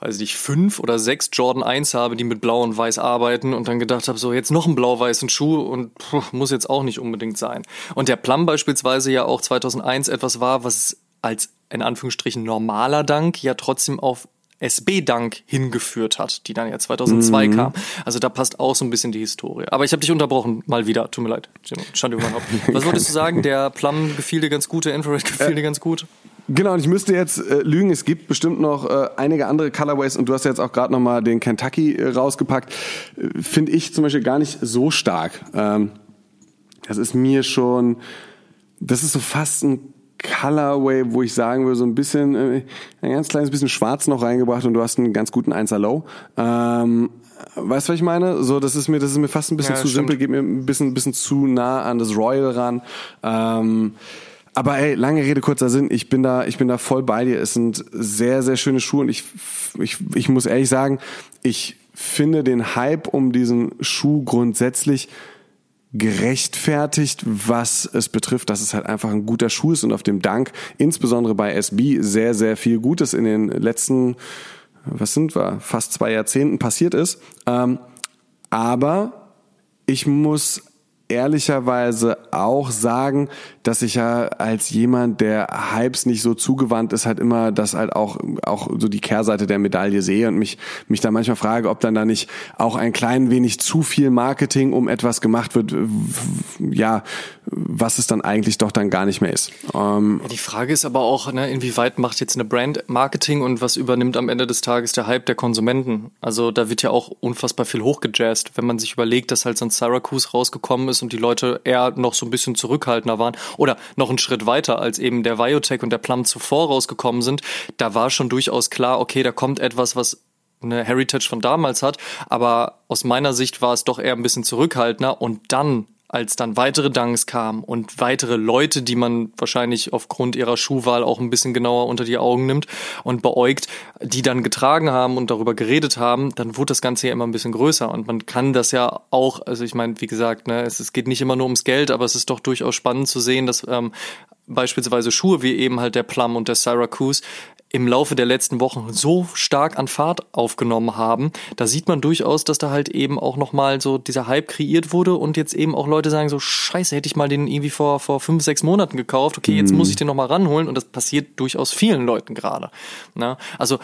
weiß nicht, fünf oder sechs Jordan 1 habe, die mit Blau und Weiß arbeiten und dann gedacht habe, so jetzt noch einen blau-weißen Schuh und puh, muss jetzt auch nicht unbedingt sein. Und der Plum beispielsweise ja auch 2001 etwas war, was als in Anführungsstrichen normaler Dank ja trotzdem auf SB-Dank hingeführt hat, die dann ja 2002 mhm. kam. Also da passt auch so ein bisschen die Historie. Aber ich habe dich unterbrochen, mal wieder. Tut mir leid. Stand überhaupt. [laughs] Was wolltest du sagen? Der Plum gefiel dir ganz gut, der Infrared gefiel dir ganz gut? Genau, und ich müsste jetzt äh, lügen, es gibt bestimmt noch äh, einige andere Colorways und du hast ja jetzt auch gerade nochmal den Kentucky äh, rausgepackt. Äh, Finde ich zum Beispiel gar nicht so stark. Ähm, das ist mir schon, das ist so fast ein Colorway, wo ich sagen würde, so ein bisschen, äh, ein ganz kleines bisschen schwarz noch reingebracht und du hast einen ganz guten 1er Low. Ähm, weißt du, was ich meine? So, das ist mir, das ist mir fast ein bisschen ja, zu stimmt. simpel, geht mir ein bisschen, ein bisschen zu nah an das Royal ran. Ähm, aber ey, lange Rede, kurzer Sinn, ich bin da, ich bin da voll bei dir. Es sind sehr, sehr schöne Schuhe und ich, ich, ich muss ehrlich sagen, ich finde den Hype um diesen Schuh grundsätzlich gerechtfertigt, was es betrifft, dass es halt einfach ein guter Schuh ist und auf dem Dank, insbesondere bei SB, sehr, sehr viel Gutes in den letzten, was sind wir, fast zwei Jahrzehnten passiert ist. Ähm, aber ich muss ehrlicherweise auch sagen, dass ich ja als jemand, der Hypes nicht so zugewandt ist, halt immer das halt auch, auch so die Kehrseite der Medaille sehe und mich, mich da manchmal frage, ob dann da nicht auch ein klein wenig zu viel Marketing um etwas gemacht wird, ja, was es dann eigentlich doch dann gar nicht mehr ist. Ähm die Frage ist aber auch, ne, inwieweit macht jetzt eine Brand Marketing und was übernimmt am Ende des Tages der Hype der Konsumenten? Also da wird ja auch unfassbar viel hochgejazzt, wenn man sich überlegt, dass halt so ein Syracuse rausgekommen ist ist und die Leute eher noch so ein bisschen zurückhaltender waren oder noch einen Schritt weiter, als eben der Biotech und der Plum zuvor rausgekommen sind, da war schon durchaus klar, okay, da kommt etwas, was eine Heritage von damals hat, aber aus meiner Sicht war es doch eher ein bisschen zurückhaltender und dann als dann weitere Dunks kamen und weitere Leute, die man wahrscheinlich aufgrund ihrer Schuhwahl auch ein bisschen genauer unter die Augen nimmt und beäugt, die dann getragen haben und darüber geredet haben, dann wurde das Ganze ja immer ein bisschen größer. Und man kann das ja auch, also ich meine, wie gesagt, ne, es, es geht nicht immer nur ums Geld, aber es ist doch durchaus spannend zu sehen, dass ähm, beispielsweise Schuhe wie eben halt der Plum und der Syracuse im Laufe der letzten Wochen so stark an Fahrt aufgenommen haben, da sieht man durchaus, dass da halt eben auch nochmal so dieser Hype kreiert wurde und jetzt eben auch Leute sagen so, scheiße, hätte ich mal den irgendwie vor, vor fünf, sechs Monaten gekauft, okay, jetzt mhm. muss ich den nochmal ranholen und das passiert durchaus vielen Leuten gerade. Na? Also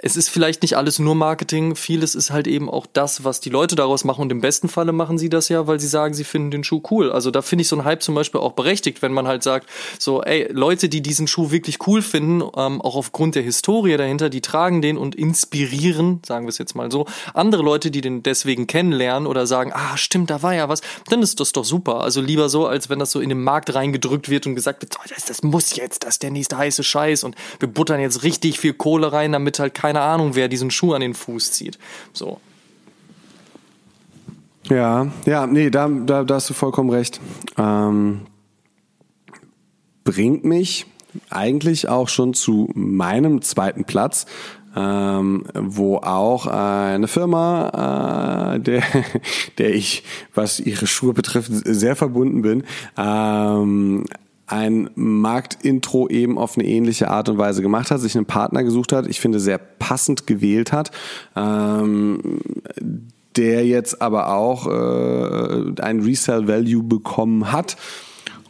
es ist vielleicht nicht alles nur Marketing, vieles ist halt eben auch das, was die Leute daraus machen und im besten Falle machen sie das ja, weil sie sagen, sie finden den Schuh cool. Also da finde ich so ein Hype zum Beispiel auch berechtigt, wenn man halt sagt, so, ey, Leute, die diesen Schuh wirklich cool finden, ähm, auch aufgrund der Historie dahinter, die tragen den und inspirieren, sagen wir es jetzt mal so, andere Leute, die den deswegen kennenlernen oder sagen, ah, stimmt, da war ja was, dann ist das doch super. Also lieber so, als wenn das so in den Markt reingedrückt wird und gesagt wird, das, das muss jetzt, das ist der nächste heiße Scheiß und wir buttern jetzt richtig viel Kohle rein, damit halt kein keine Ahnung, wer diesen Schuh an den Fuß zieht. So. Ja, ja, nee, da, da, da hast du vollkommen recht. Ähm, bringt mich eigentlich auch schon zu meinem zweiten Platz, ähm, wo auch eine Firma, äh, der, [laughs] der ich, was ihre Schuhe betrifft, sehr verbunden bin, ähm, ein Marktintro eben auf eine ähnliche Art und Weise gemacht hat, sich einen Partner gesucht hat, ich finde sehr passend gewählt hat, ähm, der jetzt aber auch äh, ein Resell Value bekommen hat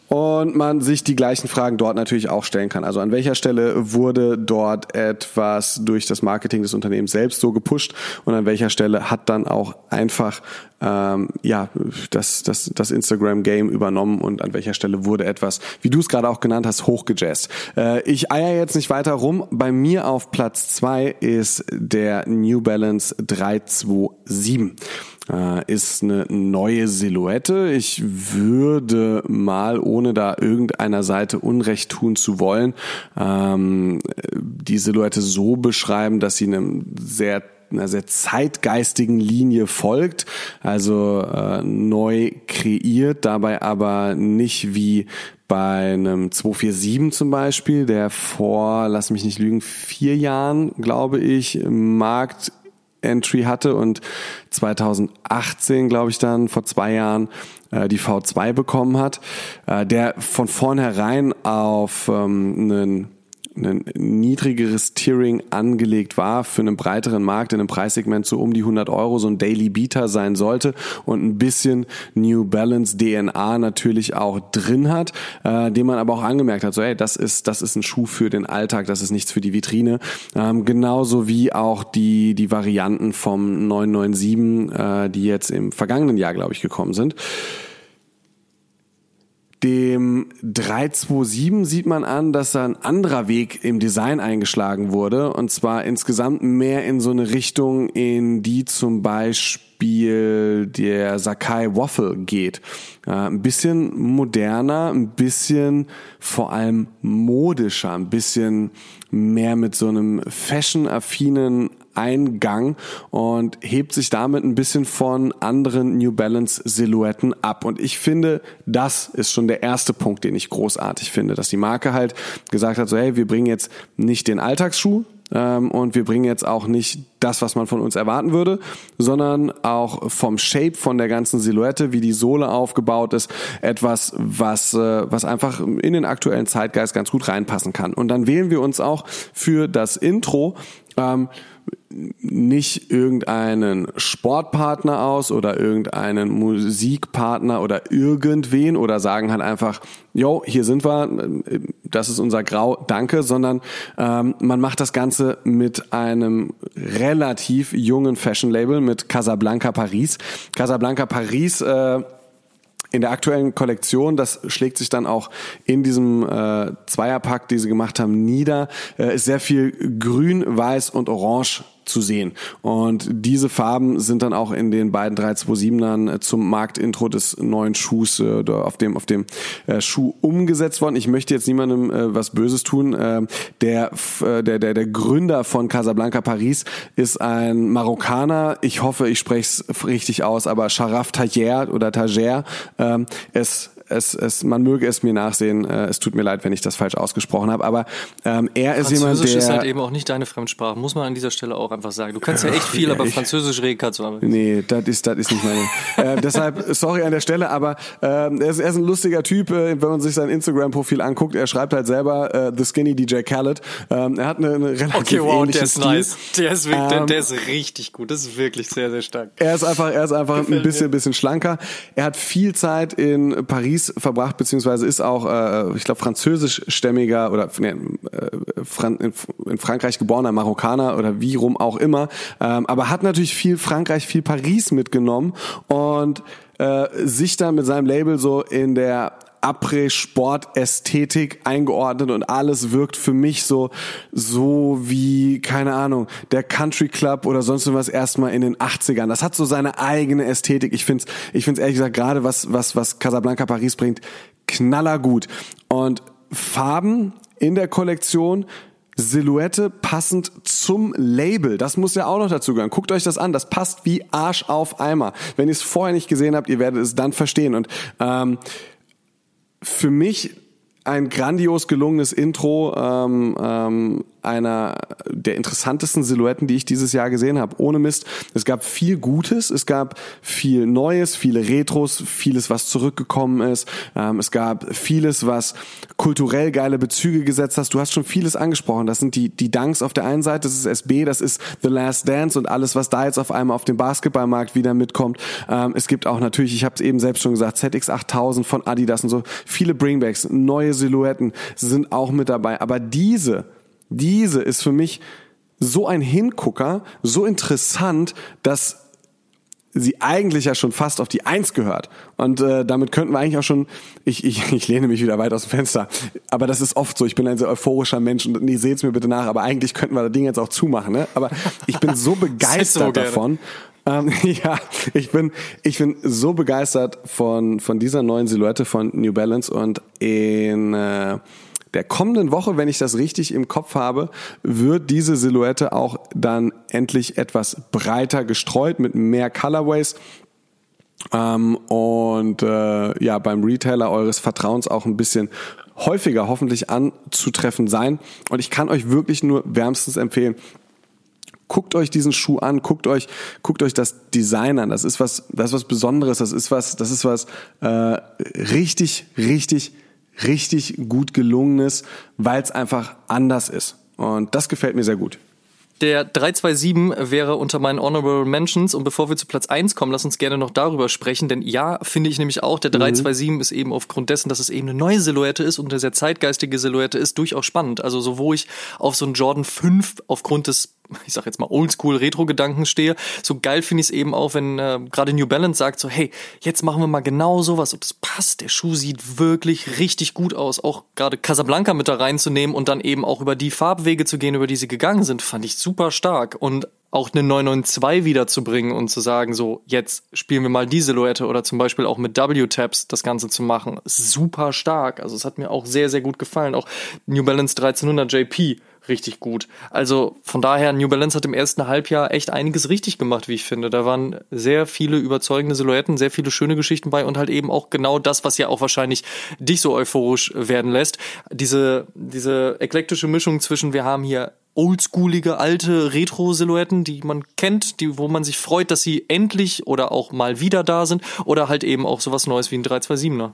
und man sich die gleichen Fragen dort natürlich auch stellen kann. Also an welcher Stelle wurde dort etwas durch das Marketing des Unternehmens selbst so gepusht und an welcher Stelle hat dann auch einfach ähm, ja das, das, das Instagram-Game übernommen und an welcher Stelle wurde etwas, wie du es gerade auch genannt hast, hochgejazzt. Äh, ich eier jetzt nicht weiter rum. Bei mir auf Platz zwei ist der New Balance 327 äh, ist eine neue Silhouette. Ich würde mal, ohne da irgendeiner Seite Unrecht tun zu wollen, ähm, die Silhouette so beschreiben, dass sie einem sehr einer sehr zeitgeistigen Linie folgt, also äh, neu kreiert, dabei aber nicht wie bei einem 247 zum Beispiel, der vor, lass mich nicht lügen, vier Jahren, glaube ich, Markt Entry hatte und 2018, glaube ich dann, vor zwei Jahren, äh, die V2 bekommen hat, äh, der von vornherein auf ähm, einen ein niedrigeres Tiering angelegt war für einen breiteren Markt in einem Preissegment so um die 100 Euro, so ein Daily Beater sein sollte und ein bisschen New Balance DNA natürlich auch drin hat, äh, den man aber auch angemerkt hat, so hey, das ist, das ist ein Schuh für den Alltag, das ist nichts für die Vitrine. Ähm, genauso wie auch die, die Varianten vom 997, äh, die jetzt im vergangenen Jahr, glaube ich, gekommen sind. Dem 327 sieht man an, dass da ein anderer Weg im Design eingeschlagen wurde. Und zwar insgesamt mehr in so eine Richtung, in die zum Beispiel der Sakai Waffle geht. Äh, ein bisschen moderner, ein bisschen vor allem modischer, ein bisschen mehr mit so einem fashion-affinen Eingang und hebt sich damit ein bisschen von anderen New Balance Silhouetten ab. Und ich finde, das ist schon der erste Punkt, den ich großartig finde, dass die Marke halt gesagt hat, so hey, wir bringen jetzt nicht den Alltagsschuh, ähm, und wir bringen jetzt auch nicht das, was man von uns erwarten würde, sondern auch vom Shape, von der ganzen Silhouette, wie die Sohle aufgebaut ist, etwas, was, äh, was einfach in den aktuellen Zeitgeist ganz gut reinpassen kann. Und dann wählen wir uns auch für das Intro ähm, nicht irgendeinen Sportpartner aus oder irgendeinen Musikpartner oder irgendwen oder sagen halt einfach, yo, hier sind wir, das ist unser Grau, danke, sondern ähm, man macht das Ganze mit einem relativ jungen Fashion-Label, mit Casablanca Paris. Casablanca Paris äh, in der aktuellen Kollektion, das schlägt sich dann auch in diesem äh, Zweierpack, die sie gemacht haben, nieder, äh, ist sehr viel grün, weiß und orange zu sehen. Und diese Farben sind dann auch in den beiden 327ern zum Marktintro des neuen Schuhs äh, auf dem auf dem äh, Schuh umgesetzt worden. Ich möchte jetzt niemandem äh, was Böses tun. Äh, der, äh, der der der Gründer von Casablanca Paris ist ein Marokkaner. Ich hoffe, ich spreche es richtig aus, aber Sharaf Tajer oder Tajer. Ähm, es es, es, man möge es mir nachsehen. Äh, es tut mir leid, wenn ich das falsch ausgesprochen habe. Aber ähm, er ist jemand, der... ist halt eben auch nicht deine Fremdsprache, muss man an dieser Stelle auch einfach sagen. Du kannst ja echt [laughs] viel, aber Französisch reden kannst du aber Nee, das ist, das ist nicht meine. [laughs] äh, deshalb, sorry an der Stelle, aber äh, er, ist, er ist ein lustiger Typ, äh, wenn man sich sein Instagram-Profil anguckt. Er schreibt halt selber äh, The Skinny DJ Khaled. Ähm, er hat eine, eine relativ okay, wow, der ist Stil. nice. Der ist, wirklich, ähm, der, der, ist richtig gut. Das ist wirklich sehr, sehr stark. Er ist einfach, er ist einfach ein bisschen, bisschen schlanker. Er hat viel Zeit in Paris verbracht, beziehungsweise ist auch, äh, ich glaube, französischstämmiger oder nee, äh, in, Frankreich geborener Marokkaner oder wie rum auch immer, ähm, aber hat natürlich viel Frankreich, viel Paris mitgenommen und äh, sich dann mit seinem Label so in der Après-Sport-Ästhetik eingeordnet und alles wirkt für mich so, so wie, keine Ahnung, der Country Club oder sonst was erstmal in den 80ern. Das hat so seine eigene Ästhetik. Ich find's, ich find's ehrlich gesagt gerade was, was, was Casablanca Paris bringt, knallergut. Und Farben in der Kollektion, Silhouette passend zum Label. Das muss ja auch noch dazu gehören. Guckt euch das an. Das passt wie Arsch auf Eimer. Wenn ihr es vorher nicht gesehen habt, ihr werdet es dann verstehen. Und ähm, für mich ein grandios gelungenes Intro ähm, ähm, einer der interessantesten Silhouetten, die ich dieses Jahr gesehen habe. Ohne Mist. Es gab viel Gutes, es gab viel Neues, viele Retros, vieles, was zurückgekommen ist. Ähm, es gab vieles, was kulturell geile Bezüge gesetzt hast. Du hast schon vieles angesprochen. Das sind die, die Dunks auf der einen Seite, das ist SB, das ist The Last Dance und alles, was da jetzt auf einmal auf dem Basketballmarkt wieder mitkommt. Ähm, es gibt auch natürlich, ich habe es eben selbst schon gesagt, ZX8000 von Adidas und so. Viele Bringbacks, neue Silhouetten sind auch mit dabei. Aber diese diese ist für mich so ein Hingucker, so interessant, dass sie eigentlich ja schon fast auf die Eins gehört. Und äh, damit könnten wir eigentlich auch schon, ich, ich, [laughs] ich lehne mich wieder weit aus dem Fenster, aber das ist oft so, ich bin ein sehr euphorischer Mensch und nee, seht's mir bitte nach, aber eigentlich könnten wir das Ding jetzt auch zumachen. Ne? Aber ich bin so [laughs] begeistert so davon. Ähm, [laughs] ja, ich bin, ich bin so begeistert von, von dieser neuen Silhouette von New Balance und in... Äh, der kommenden Woche, wenn ich das richtig im Kopf habe, wird diese Silhouette auch dann endlich etwas breiter gestreut mit mehr Colorways. Ähm, und äh, ja, beim Retailer eures Vertrauens auch ein bisschen häufiger hoffentlich anzutreffen sein. Und ich kann euch wirklich nur wärmstens empfehlen, guckt euch diesen Schuh an, guckt euch, guckt euch das Design an. Das ist was, das ist was Besonderes. Das ist was, das ist was äh, richtig, richtig richtig gut gelungenes, weil es einfach anders ist. Und das gefällt mir sehr gut. Der 327 wäre unter meinen Honorable Mentions und bevor wir zu Platz 1 kommen, lass uns gerne noch darüber sprechen, denn ja, finde ich nämlich auch, der 327 mhm. ist eben aufgrund dessen, dass es eben eine neue Silhouette ist und eine sehr zeitgeistige Silhouette ist, durchaus spannend. Also so wo ich auf so einen Jordan 5 aufgrund des ich sag jetzt mal oldschool Retro-Gedanken stehe. So geil finde ich es eben auch, wenn äh, gerade New Balance sagt so, hey, jetzt machen wir mal genau sowas, ob es passt. Der Schuh sieht wirklich richtig gut aus. Auch gerade Casablanca mit da reinzunehmen und dann eben auch über die Farbwege zu gehen, über die sie gegangen sind, fand ich super stark. Und auch eine 992 wiederzubringen und zu sagen, so, jetzt spielen wir mal die Silhouette oder zum Beispiel auch mit W-Tabs das Ganze zu machen, super stark. Also es hat mir auch sehr, sehr gut gefallen. Auch New Balance 1300 JP richtig gut. Also von daher, New Balance hat im ersten Halbjahr echt einiges richtig gemacht, wie ich finde. Da waren sehr viele überzeugende Silhouetten, sehr viele schöne Geschichten bei und halt eben auch genau das, was ja auch wahrscheinlich dich so euphorisch werden lässt. Diese, diese eklektische Mischung zwischen, wir haben hier oldschoolige alte Retro-Silhouetten, die man kennt, die, wo man sich freut, dass sie endlich oder auch mal wieder da sind, oder halt eben auch sowas Neues wie ein 327er.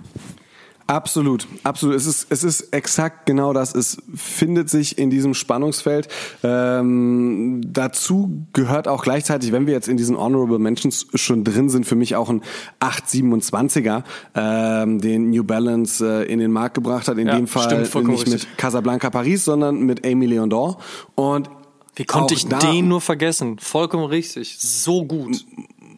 Absolut, absolut. Es ist, es ist exakt genau das. Es findet sich in diesem Spannungsfeld. Ähm, dazu gehört auch gleichzeitig, wenn wir jetzt in diesen Honorable Mentions schon drin sind, für mich auch ein 827er, ähm, den New Balance äh, in den Markt gebracht hat. In ja, dem Fall stimmt, nicht richtig. mit Casablanca Paris, sondern mit Amy Leondor. Und wie konnte ich den nur vergessen? Vollkommen richtig. So gut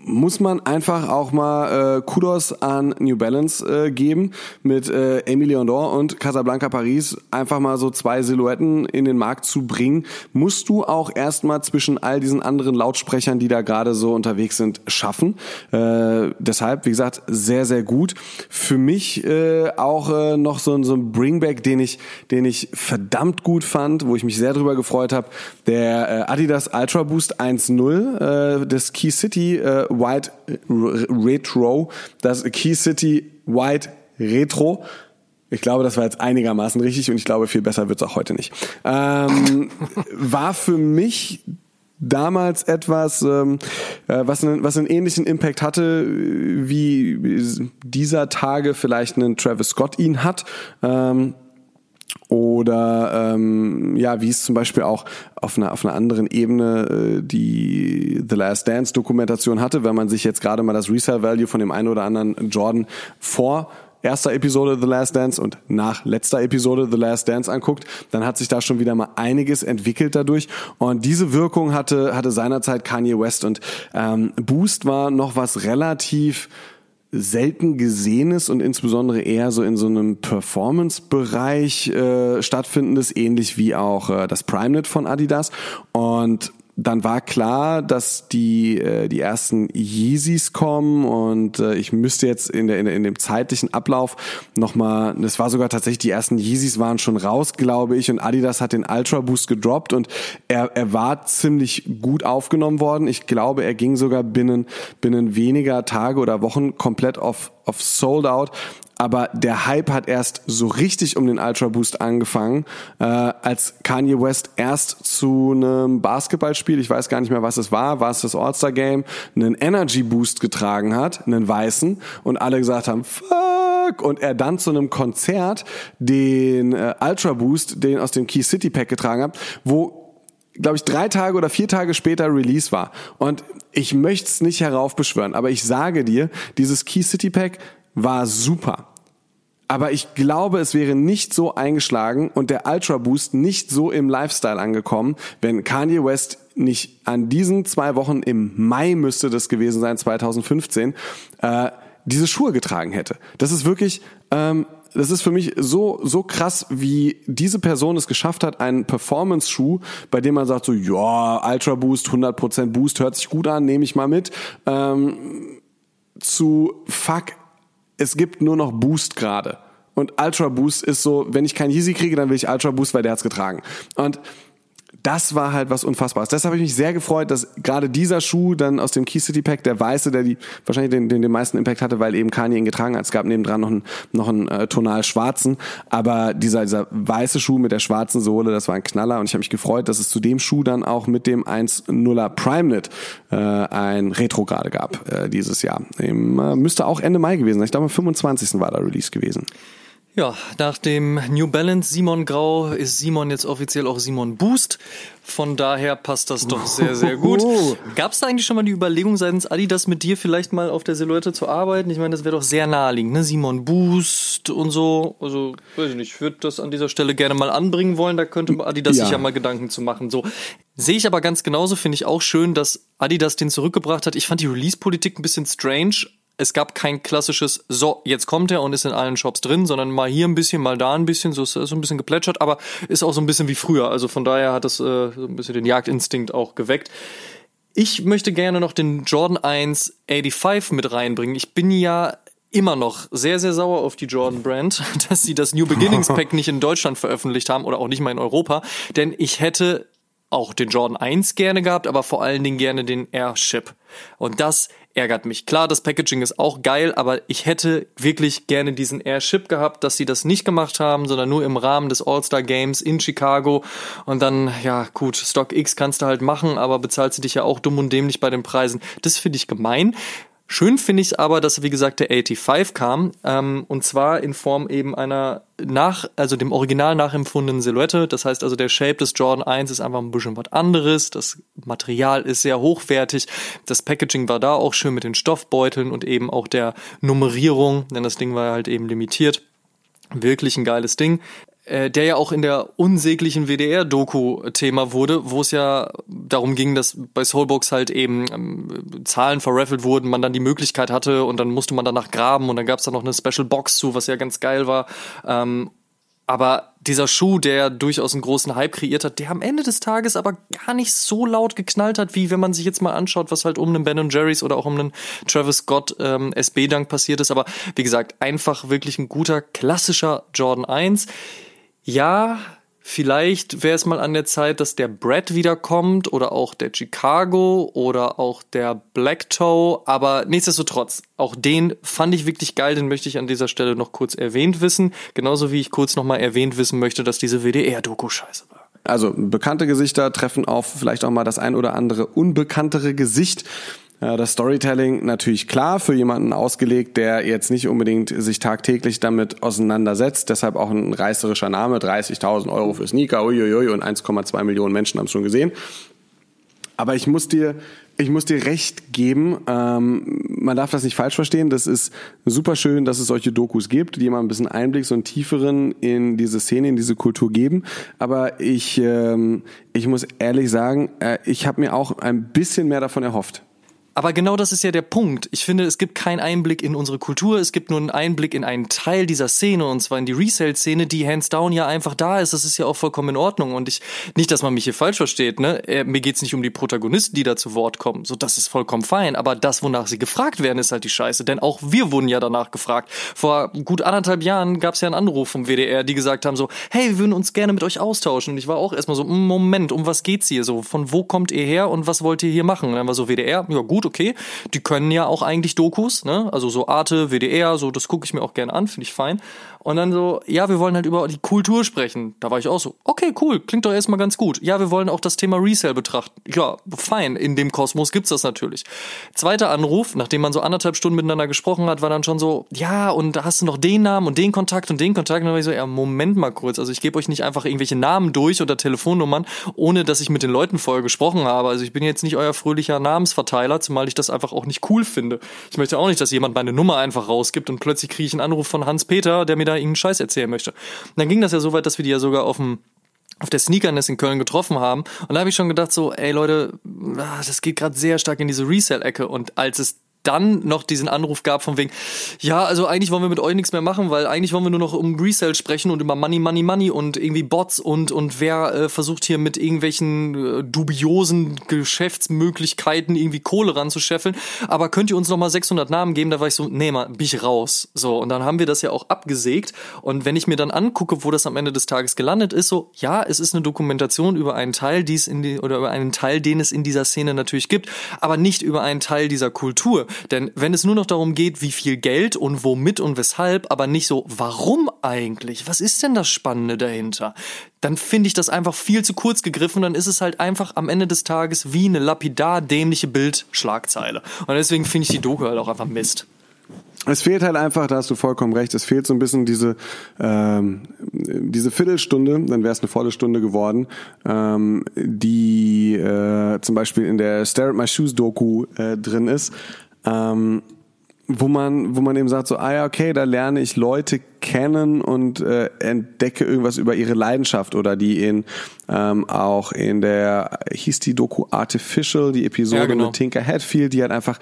muss man einfach auch mal äh, Kudos an New Balance äh, geben mit äh, Emily Leondor und Casablanca Paris einfach mal so zwei Silhouetten in den Markt zu bringen, musst du auch erstmal zwischen all diesen anderen Lautsprechern, die da gerade so unterwegs sind, schaffen. Äh, deshalb, wie gesagt, sehr, sehr gut. Für mich äh, auch äh, noch so, so ein Bringback, den ich, den ich verdammt gut fand, wo ich mich sehr drüber gefreut habe, der äh, Adidas Ultra Boost 1.0 äh, des Key City äh, White Retro, das Key City White Retro. Ich glaube, das war jetzt einigermaßen richtig und ich glaube, viel besser wird's auch heute nicht. Ähm, [laughs] war für mich damals etwas, ähm, äh, was, einen, was einen ähnlichen Impact hatte, wie dieser Tage vielleicht einen Travis Scott ihn hat. Ähm, oder ähm, ja, wie es zum Beispiel auch auf einer, auf einer anderen Ebene äh, die The Last Dance Dokumentation hatte, wenn man sich jetzt gerade mal das Resale Value von dem einen oder anderen Jordan vor erster Episode The Last Dance und nach letzter Episode The Last Dance anguckt, dann hat sich da schon wieder mal einiges entwickelt dadurch. Und diese Wirkung hatte, hatte seinerzeit Kanye West und ähm, Boost war noch was relativ selten gesehenes und insbesondere eher so in so einem Performance-Bereich äh, stattfindendes, ähnlich wie auch äh, das PrimeNet von Adidas. Und dann war klar, dass die äh, die ersten Yeezys kommen und äh, ich müsste jetzt in der in, in dem zeitlichen Ablauf noch mal, das war sogar tatsächlich die ersten Yeezys waren schon raus, glaube ich, und Adidas hat den Ultra Boost gedroppt und er er war ziemlich gut aufgenommen worden. Ich glaube, er ging sogar binnen binnen weniger Tage oder Wochen komplett auf auf Sold Out aber der Hype hat erst so richtig um den Ultra Boost angefangen, äh, als Kanye West erst zu einem Basketballspiel, ich weiß gar nicht mehr, was es war, war es das All-Star Game, einen Energy Boost getragen hat, einen weißen, und alle gesagt haben, fuck, und er dann zu einem Konzert den äh, Ultra Boost, den aus dem Key City Pack getragen hat, wo glaube ich, drei Tage oder vier Tage später Release war. Und ich möchte es nicht heraufbeschwören, aber ich sage dir, dieses Key City Pack war super. Aber ich glaube, es wäre nicht so eingeschlagen und der Ultra Boost nicht so im Lifestyle angekommen, wenn Kanye West nicht an diesen zwei Wochen im Mai müsste das gewesen sein, 2015, äh, diese Schuhe getragen hätte. Das ist wirklich, ähm, das ist für mich so so krass, wie diese Person es geschafft hat, einen Performance-Schuh, bei dem man sagt so, ja, Ultra Boost, 100% Boost, hört sich gut an, nehme ich mal mit, ähm, zu fuck, es gibt nur noch Boost gerade. Und Ultra Boost ist so, wenn ich keinen Yeezy kriege, dann will ich Ultra Boost, weil der hat's getragen. Und das war halt was Unfassbares. Deshalb habe ich mich sehr gefreut, dass gerade dieser Schuh dann aus dem Key City Pack, der weiße, der die wahrscheinlich den, den, den meisten Impact hatte, weil eben Kanye ihn getragen hat. Es gab nebendran noch einen, noch einen äh, tonal schwarzen, aber dieser, dieser weiße Schuh mit der schwarzen Sohle, das war ein Knaller und ich habe mich gefreut, dass es zu dem Schuh dann auch mit dem 1.0er PrimeNet äh, ein Retro gerade gab äh, dieses Jahr. Im, äh, müsste auch Ende Mai gewesen sein. Ich glaube, am 25. war da Release gewesen. Ja, nach dem New Balance Simon Grau ist Simon jetzt offiziell auch Simon Boost. Von daher passt das doch sehr, sehr [laughs] gut. Gab es da eigentlich schon mal die Überlegung seitens Adidas mit dir vielleicht mal auf der Silhouette zu arbeiten? Ich meine, das wäre doch sehr naheliegend, ne? Simon Boost und so. Also, weiß ich nicht, ich würde das an dieser Stelle gerne mal anbringen wollen. Da könnte Adidas ja. sich ja mal Gedanken zu machen. So. Sehe ich aber ganz genauso, finde ich auch schön, dass Adidas den zurückgebracht hat. Ich fand die Release-Politik ein bisschen strange es gab kein klassisches, so, jetzt kommt er und ist in allen Shops drin, sondern mal hier ein bisschen, mal da ein bisschen, so ist so ein bisschen geplätschert, aber ist auch so ein bisschen wie früher. Also von daher hat das äh, so ein bisschen den Jagdinstinkt auch geweckt. Ich möchte gerne noch den Jordan 1 85 mit reinbringen. Ich bin ja immer noch sehr, sehr sauer auf die Jordan Brand, [laughs] dass sie das New Beginnings Pack nicht in Deutschland veröffentlicht haben oder auch nicht mal in Europa, denn ich hätte auch den Jordan 1 gerne gehabt, aber vor allen Dingen gerne den Airship. Und das ärgert mich. Klar, das Packaging ist auch geil, aber ich hätte wirklich gerne diesen Airship gehabt, dass sie das nicht gemacht haben, sondern nur im Rahmen des All-Star Games in Chicago. Und dann, ja, gut, Stock X kannst du halt machen, aber bezahlst du dich ja auch dumm und dämlich bei den Preisen. Das finde ich gemein. Schön finde ich aber, dass wie gesagt der 85 kam ähm, und zwar in Form eben einer nach, also dem original nachempfundenen Silhouette. Das heißt also der Shape des Jordan 1 ist einfach ein bisschen was anderes. Das Material ist sehr hochwertig. Das Packaging war da auch schön mit den Stoffbeuteln und eben auch der Nummerierung, denn das Ding war halt eben limitiert. Wirklich ein geiles Ding äh, der ja auch in der unsäglichen WDR-Doku Thema wurde, wo es ja darum ging, dass bei Soulbox halt eben ähm, Zahlen verraffelt wurden, man dann die Möglichkeit hatte und dann musste man danach graben und dann gab es da noch eine Special Box zu, was ja ganz geil war. Ähm, aber dieser Schuh, der durchaus einen großen Hype kreiert hat, der am Ende des Tages aber gar nicht so laut geknallt hat, wie wenn man sich jetzt mal anschaut, was halt um einen Ben Jerry's oder auch um einen Travis Scott ähm, SB-Dank passiert ist. Aber wie gesagt, einfach wirklich ein guter, klassischer Jordan 1. Ja, Vielleicht wäre es mal an der Zeit, dass der Brad wiederkommt oder auch der Chicago oder auch der Black Toe, aber nichtsdestotrotz, auch den fand ich wirklich geil, den möchte ich an dieser Stelle noch kurz erwähnt wissen, genauso wie ich kurz nochmal erwähnt wissen möchte, dass diese WDR-Doku scheiße war. Also bekannte Gesichter treffen auf vielleicht auch mal das ein oder andere unbekanntere Gesicht. Das Storytelling natürlich klar für jemanden ausgelegt, der jetzt nicht unbedingt sich tagtäglich damit auseinandersetzt. Deshalb auch ein reißerischer Name, 30.000 Euro für Sneaker, uiuiui, und 1,2 Millionen Menschen haben es schon gesehen. Aber ich muss dir, ich muss dir recht geben. Ähm, man darf das nicht falsch verstehen. Das ist super schön, dass es solche Dokus gibt, die mal ein bisschen Einblick, so einen tieferen in diese Szene, in diese Kultur geben. Aber ich, ähm, ich muss ehrlich sagen, äh, ich habe mir auch ein bisschen mehr davon erhofft. Aber genau das ist ja der Punkt. Ich finde, es gibt keinen Einblick in unsere Kultur, es gibt nur einen Einblick in einen Teil dieser Szene, und zwar in die Resale-Szene, die hands down ja einfach da ist. Das ist ja auch vollkommen in Ordnung. Und ich, nicht, dass man mich hier falsch versteht, ne? Mir geht's nicht um die Protagonisten, die da zu Wort kommen. So, das ist vollkommen fein. Aber das, wonach sie gefragt werden, ist halt die Scheiße. Denn auch wir wurden ja danach gefragt. Vor gut anderthalb Jahren gab's ja einen Anruf vom WDR, die gesagt haben so, hey, wir würden uns gerne mit euch austauschen. Und ich war auch erstmal so, Moment, um was geht's hier? So, von wo kommt ihr her und was wollt ihr hier machen? Und dann war so WDR, ja gut, okay. Die können ja auch eigentlich Dokus, ne? Also so Arte, WDR, so das gucke ich mir auch gerne an, finde ich fein. Und dann so, ja, wir wollen halt über die Kultur sprechen. Da war ich auch so, okay, cool, klingt doch erstmal ganz gut. Ja, wir wollen auch das Thema Resale betrachten. Ja, fein, in dem Kosmos gibt's das natürlich. Zweiter Anruf, nachdem man so anderthalb Stunden miteinander gesprochen hat, war dann schon so, ja, und da hast du noch den Namen und den Kontakt und den Kontakt. Und dann war ich so, ja, Moment mal kurz. Also ich gebe euch nicht einfach irgendwelche Namen durch oder Telefonnummern, ohne dass ich mit den Leuten vorher gesprochen habe. Also ich bin jetzt nicht euer fröhlicher Namensverteiler, zumal ich das einfach auch nicht cool finde. Ich möchte auch nicht, dass jemand meine Nummer einfach rausgibt und plötzlich kriege ich einen Anruf von Hans Peter, der mir da irgendeinen Scheiß erzählen möchte. Und dann ging das ja so weit, dass wir die ja sogar auf dem auf der Sneakerness in Köln getroffen haben. Und da habe ich schon gedacht so, ey Leute, ah, das geht gerade sehr stark in diese Resell-Ecke. Und als es dann noch diesen Anruf gab von wegen, ja, also eigentlich wollen wir mit euch nichts mehr machen, weil eigentlich wollen wir nur noch um Resale sprechen und über Money, Money, Money und irgendwie Bots und, und wer äh, versucht hier mit irgendwelchen äh, dubiosen Geschäftsmöglichkeiten irgendwie Kohle ranzuscheffeln. Aber könnt ihr uns noch mal 600 Namen geben? Da war ich so, nee, mal, bin ich raus. So, und dann haben wir das ja auch abgesägt. Und wenn ich mir dann angucke, wo das am Ende des Tages gelandet ist, so, ja, es ist eine Dokumentation über einen Teil, die es in die, oder über einen Teil, den es in dieser Szene natürlich gibt, aber nicht über einen Teil dieser Kultur. Denn wenn es nur noch darum geht, wie viel Geld und womit und weshalb, aber nicht so, warum eigentlich? Was ist denn das Spannende dahinter? Dann finde ich das einfach viel zu kurz gegriffen. Dann ist es halt einfach am Ende des Tages wie eine lapidar dämliche Bildschlagzeile. Und deswegen finde ich die Doku halt auch einfach Mist. Es fehlt halt einfach, da hast du vollkommen recht, es fehlt so ein bisschen diese, ähm, diese Viertelstunde, dann wäre es eine volle Stunde geworden, ähm, die äh, zum Beispiel in der Stare at My Shoes Doku äh, drin ist. Ähm, wo man, wo man eben sagt, so, ah ja, okay, da lerne ich Leute kennen und äh, entdecke irgendwas über ihre Leidenschaft oder die in ähm, auch in der hieß die Doku Artificial, die Episode ja, genau. mit Tinker Hatfield, die halt einfach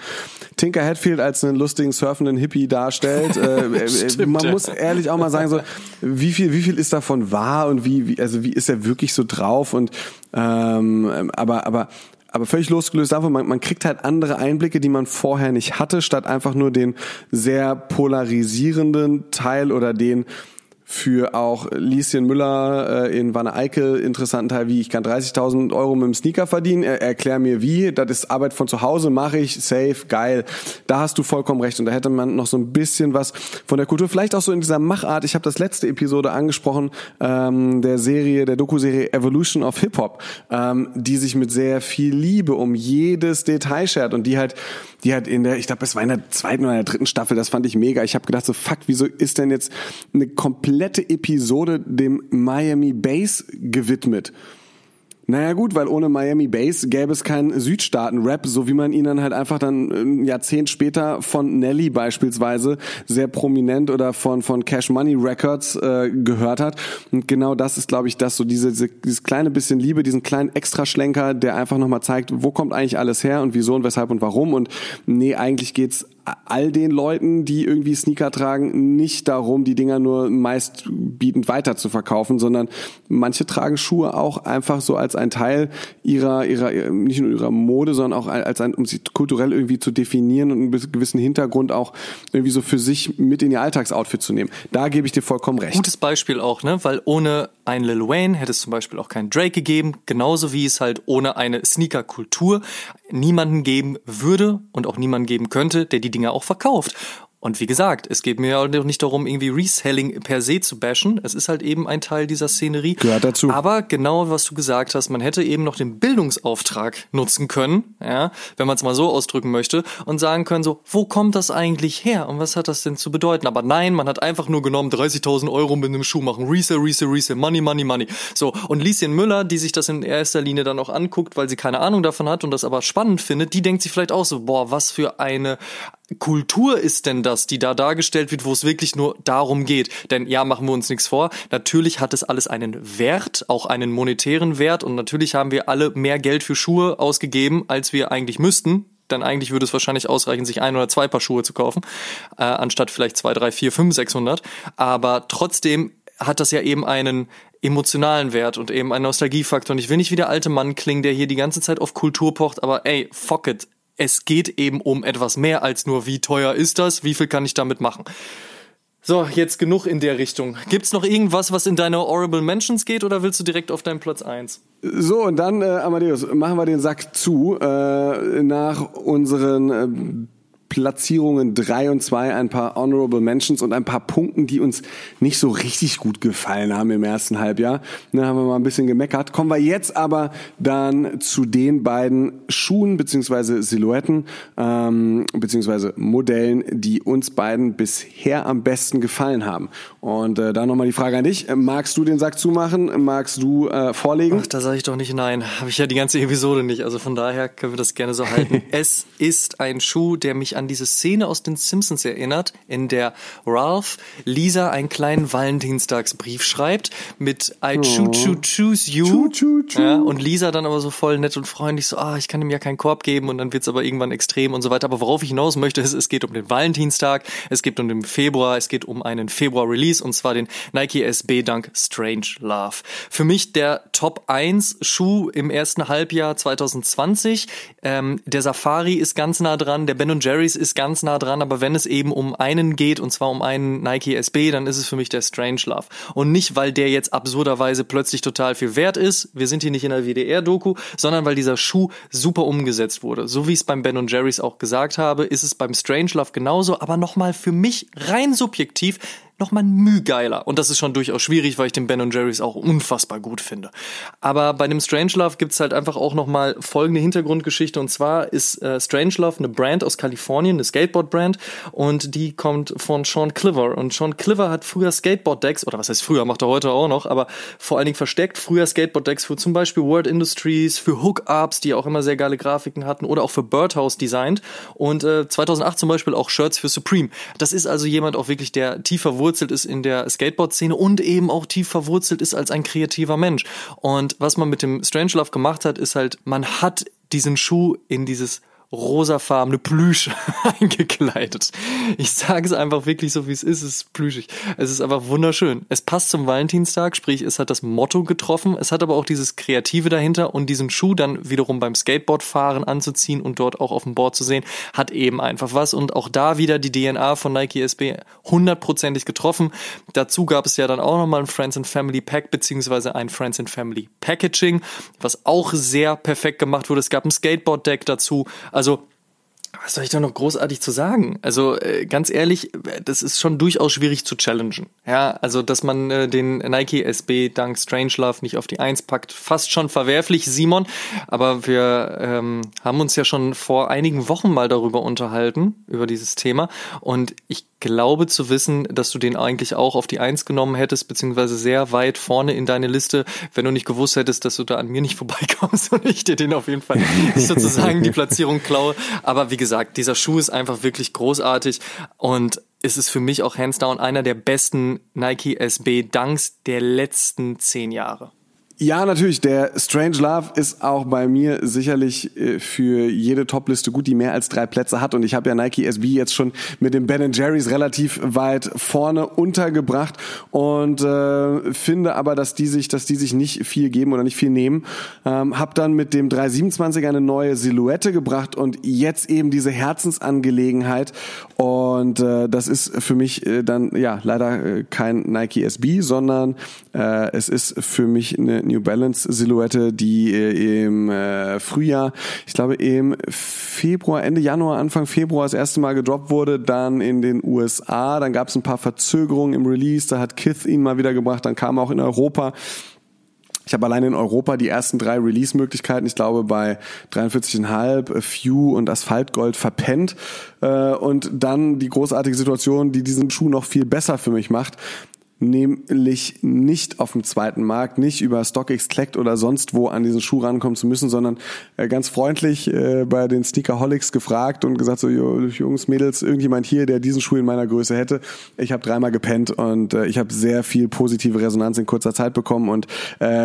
Tinker Hatfield als einen lustigen surfenden Hippie darstellt. [laughs] äh, äh Stimmt, man ja. muss ehrlich auch mal sagen, so wie viel, wie viel ist davon wahr und wie, wie also wie ist er wirklich so drauf und ähm, aber aber aber völlig losgelöst davon, man, man kriegt halt andere Einblicke, die man vorher nicht hatte, statt einfach nur den sehr polarisierenden Teil oder den für auch Lieschen Müller äh, in Wanne Eickel interessanten Teil, wie ich kann 30.000 Euro mit dem Sneaker verdienen. Er, erklär mir wie. Das ist Arbeit von zu Hause, mache ich, safe, geil. Da hast du vollkommen recht. Und da hätte man noch so ein bisschen was von der Kultur, vielleicht auch so in dieser Machart. Ich habe das letzte Episode angesprochen, ähm, der Serie, der Doku-Serie Evolution of Hip Hop, ähm, die sich mit sehr viel Liebe um jedes Detail schert und die halt die hat in der, ich glaube, es war in der zweiten oder der dritten Staffel, das fand ich mega. Ich habe gedacht so, fuck, wieso ist denn jetzt eine komplette Episode dem Miami Base gewidmet? Naja gut, weil ohne Miami Bass gäbe es keinen Südstaaten-Rap, so wie man ihn dann halt einfach dann ein Jahrzehnt später von Nelly beispielsweise sehr prominent oder von, von Cash Money Records äh, gehört hat. Und genau das ist, glaube ich, das so diese, dieses kleine bisschen Liebe, diesen kleinen Extraschlenker, der einfach nochmal zeigt, wo kommt eigentlich alles her und wieso und weshalb und warum. Und nee, eigentlich geht's all den Leuten, die irgendwie Sneaker tragen, nicht darum, die Dinger nur meistbietend weiter zu verkaufen, sondern manche tragen Schuhe auch einfach so als ein Teil ihrer, ihrer, nicht nur ihrer Mode, sondern auch als ein, um sie kulturell irgendwie zu definieren und einen gewissen Hintergrund auch irgendwie so für sich mit in ihr Alltagsoutfit zu nehmen. Da gebe ich dir vollkommen recht. Gutes Beispiel auch, ne? Weil ohne ein Lil Wayne hätte es zum Beispiel auch keinen Drake gegeben, genauso wie es halt ohne eine Sneaker-Kultur niemanden geben würde und auch niemanden geben könnte, der die Dinge auch verkauft. Und wie gesagt, es geht mir auch nicht darum, irgendwie Reselling per se zu bashen. Es ist halt eben ein Teil dieser Szenerie. Gehört dazu. Aber genau, was du gesagt hast, man hätte eben noch den Bildungsauftrag nutzen können, ja, wenn man es mal so ausdrücken möchte, und sagen können so, wo kommt das eigentlich her und was hat das denn zu bedeuten? Aber nein, man hat einfach nur genommen, 30.000 Euro mit einem Schuh machen, Resell, Resell, Resell, Money, Money, Money. So, und Lieschen Müller, die sich das in erster Linie dann auch anguckt, weil sie keine Ahnung davon hat und das aber spannend findet, die denkt sich vielleicht auch so, boah, was für eine Kultur ist denn das, die da dargestellt wird, wo es wirklich nur darum geht? Denn ja, machen wir uns nichts vor. Natürlich hat es alles einen Wert, auch einen monetären Wert. Und natürlich haben wir alle mehr Geld für Schuhe ausgegeben, als wir eigentlich müssten. Denn eigentlich würde es wahrscheinlich ausreichen, sich ein oder zwei Paar Schuhe zu kaufen, äh, anstatt vielleicht zwei, drei, vier, fünf, sechshundert. Aber trotzdem hat das ja eben einen emotionalen Wert und eben einen Nostalgiefaktor. Und ich will nicht wie der alte Mann klingen, der hier die ganze Zeit auf Kultur pocht, aber ey, fuck it es geht eben um etwas mehr als nur, wie teuer ist das, wie viel kann ich damit machen. So, jetzt genug in der Richtung. Gibt's noch irgendwas, was in deine Horrible Mentions geht oder willst du direkt auf deinen Platz 1? So, und dann, äh, Amadeus, machen wir den Sack zu. Äh, nach unseren äh, Platzierungen 3 und 2 ein paar Honorable Mentions und ein paar Punkten, die uns nicht so richtig gut gefallen haben im ersten Halbjahr. Da haben wir mal ein bisschen gemeckert. Kommen wir jetzt aber dann zu den beiden Schuhen beziehungsweise Silhouetten ähm, beziehungsweise Modellen, die uns beiden bisher am besten gefallen haben. Und äh, da nochmal die Frage an dich. Magst du den Sack zumachen? Magst du äh, vorlegen? Ach, da sage ich doch nicht nein. Habe ich ja die ganze Episode nicht. Also von daher können wir das gerne so halten. [laughs] es ist ein Schuh, der mich an an diese Szene aus den Simpsons erinnert, in der Ralph Lisa einen kleinen Valentinstagsbrief schreibt mit I choo choo choose you. Choo, choo, choo. Ja, und Lisa dann aber so voll nett und freundlich so, ah, ich kann ihm ja keinen Korb geben und dann wird's aber irgendwann extrem und so weiter. Aber worauf ich hinaus möchte, ist, es geht um den Valentinstag, es geht um den Februar, es geht um einen Februar-Release und zwar den Nike SB Dunk Strange Love. Für mich der Top 1 Schuh im ersten Halbjahr 2020. Ähm, der Safari ist ganz nah dran, der Ben Jerry's Nike's ist ganz nah dran, aber wenn es eben um einen geht, und zwar um einen Nike SB, dann ist es für mich der Strange Love. Und nicht, weil der jetzt absurderweise plötzlich total viel wert ist, wir sind hier nicht in der WDR-Doku, sondern weil dieser Schuh super umgesetzt wurde. So wie ich es beim Ben Jerry's auch gesagt habe, ist es beim Strange Love genauso, aber nochmal für mich rein subjektiv nochmal Müh geiler. Und das ist schon durchaus schwierig, weil ich den Ben Jerry's auch unfassbar gut finde. Aber bei dem Strangelove gibt's halt einfach auch nochmal folgende Hintergrundgeschichte. Und zwar ist äh, Strangelove eine Brand aus Kalifornien, eine Skateboard-Brand. Und die kommt von Sean Cliver. Und Sean Cliver hat früher Skateboard-Decks, oder was heißt früher, macht er heute auch noch, aber vor allen Dingen versteckt früher Skateboard-Decks für zum Beispiel World Industries, für Hookups, die auch immer sehr geile Grafiken hatten, oder auch für Birdhouse designt. Und äh, 2008 zum Beispiel auch Shirts für Supreme. Das ist also jemand auch wirklich, der tiefer verwurzelt ist in der Skateboard-Szene und eben auch tief verwurzelt ist als ein kreativer Mensch. Und was man mit dem Strangelove gemacht hat, ist halt, man hat diesen Schuh in dieses rosafarbene Plüsch [laughs] eingekleidet. Ich sage es einfach wirklich so, wie es ist. Es ist plüschig. Es ist einfach wunderschön. Es passt zum Valentinstag, sprich, es hat das Motto getroffen. Es hat aber auch dieses Kreative dahinter und diesen Schuh dann wiederum beim Skateboardfahren anzuziehen und dort auch auf dem Board zu sehen, hat eben einfach was. Und auch da wieder die DNA von Nike SB hundertprozentig getroffen. Dazu gab es ja dann auch nochmal ein Friends and Family Pack beziehungsweise ein Friends and Family Packaging, was auch sehr perfekt gemacht wurde. Es gab ein Skateboard Deck dazu. Also also was soll ich da noch großartig zu sagen? Also äh, ganz ehrlich, das ist schon durchaus schwierig zu challengen. Ja, also dass man äh, den Nike SB dank Strangelove nicht auf die Eins packt, fast schon verwerflich, Simon. Aber wir ähm, haben uns ja schon vor einigen Wochen mal darüber unterhalten, über dieses Thema. Und ich glaube zu wissen, dass du den eigentlich auch auf die Eins genommen hättest, beziehungsweise sehr weit vorne in deine Liste, wenn du nicht gewusst hättest, dass du da an mir nicht [laughs] vorbeikommst und ich dir den auf jeden Fall [laughs] sozusagen die Platzierung klaue. Aber wie gesagt, dieser Schuh ist einfach wirklich großartig und es ist für mich auch hands down einer der besten Nike SB Dunks der letzten zehn Jahre. Ja, natürlich. Der Strange Love ist auch bei mir sicherlich äh, für jede Topliste gut, die mehr als drei Plätze hat. Und ich habe ja Nike SB jetzt schon mit dem Ben Jerry's relativ weit vorne untergebracht und äh, finde aber, dass die sich, dass die sich nicht viel geben oder nicht viel nehmen. Ähm, hab dann mit dem 327 eine neue Silhouette gebracht und jetzt eben diese Herzensangelegenheit. Und äh, das ist für mich äh, dann ja leider äh, kein Nike SB, sondern es ist für mich eine New Balance Silhouette, die äh, im äh, Frühjahr, ich glaube im Februar, Ende Januar, Anfang Februar das erste Mal gedroppt wurde, dann in den USA, dann gab es ein paar Verzögerungen im Release, da hat Kith ihn mal wieder gebracht, dann kam er auch in Europa. Ich habe allein in Europa die ersten drei Release-Möglichkeiten, ich glaube bei 43,5, Few und Asphaltgold verpennt. Äh, und dann die großartige Situation, die diesen Schuh noch viel besser für mich macht nämlich nicht auf dem zweiten Markt, nicht über StockX Collect oder sonst wo an diesen Schuh rankommen zu müssen, sondern äh, ganz freundlich äh, bei den Sneakerholics gefragt und gesagt so, Jungs, Mädels, irgendjemand hier, der diesen Schuh in meiner Größe hätte. Ich habe dreimal gepennt und äh, ich habe sehr viel positive Resonanz in kurzer Zeit bekommen und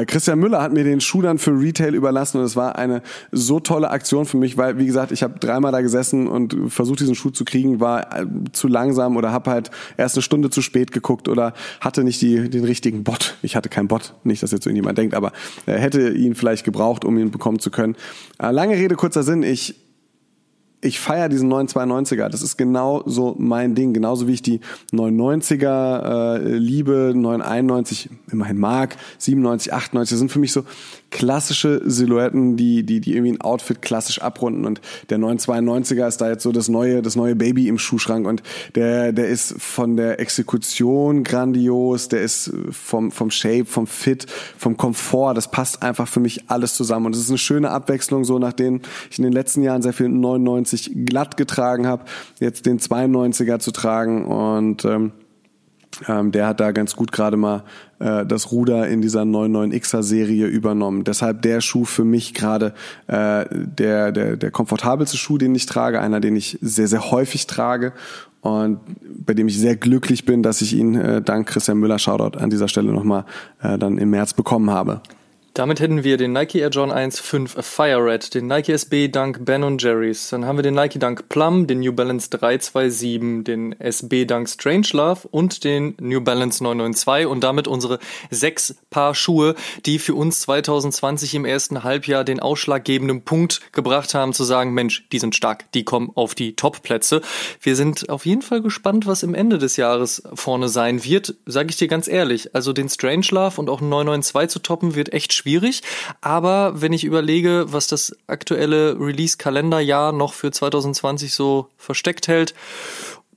Christian Müller hat mir den Schuh dann für Retail überlassen und es war eine so tolle Aktion für mich, weil wie gesagt, ich habe dreimal da gesessen und versucht diesen Schuh zu kriegen, war zu langsam oder habe halt erst eine Stunde zu spät geguckt oder hatte nicht die, den richtigen Bot. Ich hatte keinen Bot, nicht, dass jetzt irgendjemand denkt, aber er äh, hätte ihn vielleicht gebraucht, um ihn bekommen zu können. Äh, lange Rede, kurzer Sinn. Ich ich feiere diesen 992er. Das ist genau so mein Ding. Genauso wie ich die 990er äh, liebe, 991 immerhin mag, 97, 98. Das sind für mich so klassische Silhouetten, die, die, die irgendwie ein Outfit klassisch abrunden. Und der 992er ist da jetzt so das neue, das neue Baby im Schuhschrank. Und der, der ist von der Exekution grandios. Der ist vom, vom Shape, vom Fit, vom Komfort. Das passt einfach für mich alles zusammen. Und es ist eine schöne Abwechslung, so nachdem ich in den letzten Jahren sehr viel 99 92 glatt getragen habe, jetzt den 92er zu tragen und ähm, ähm, der hat da ganz gut gerade mal äh, das Ruder in dieser 99xer Serie übernommen. Deshalb der Schuh für mich gerade äh, der, der, der komfortabelste Schuh, den ich trage, einer, den ich sehr, sehr häufig trage und bei dem ich sehr glücklich bin, dass ich ihn äh, dank Christian Müller, Shoutout an dieser Stelle nochmal äh, dann im März bekommen habe. Damit hätten wir den Nike Air John 1 5 Fire Red, den Nike SB Dunk Ben Jerry's, dann haben wir den Nike Dunk Plum, den New Balance 327, den SB Dunk Strange Love und den New Balance 992 und damit unsere sechs Paar Schuhe, die für uns 2020 im ersten Halbjahr den ausschlaggebenden Punkt gebracht haben, zu sagen, Mensch, die sind stark, die kommen auf die Top-Plätze. Wir sind auf jeden Fall gespannt, was im Ende des Jahres vorne sein wird, sage ich dir ganz ehrlich. Also den Strange Love und auch 992 zu toppen wird echt schwierig. Aber wenn ich überlege, was das aktuelle Release-Kalenderjahr noch für 2020 so versteckt hält,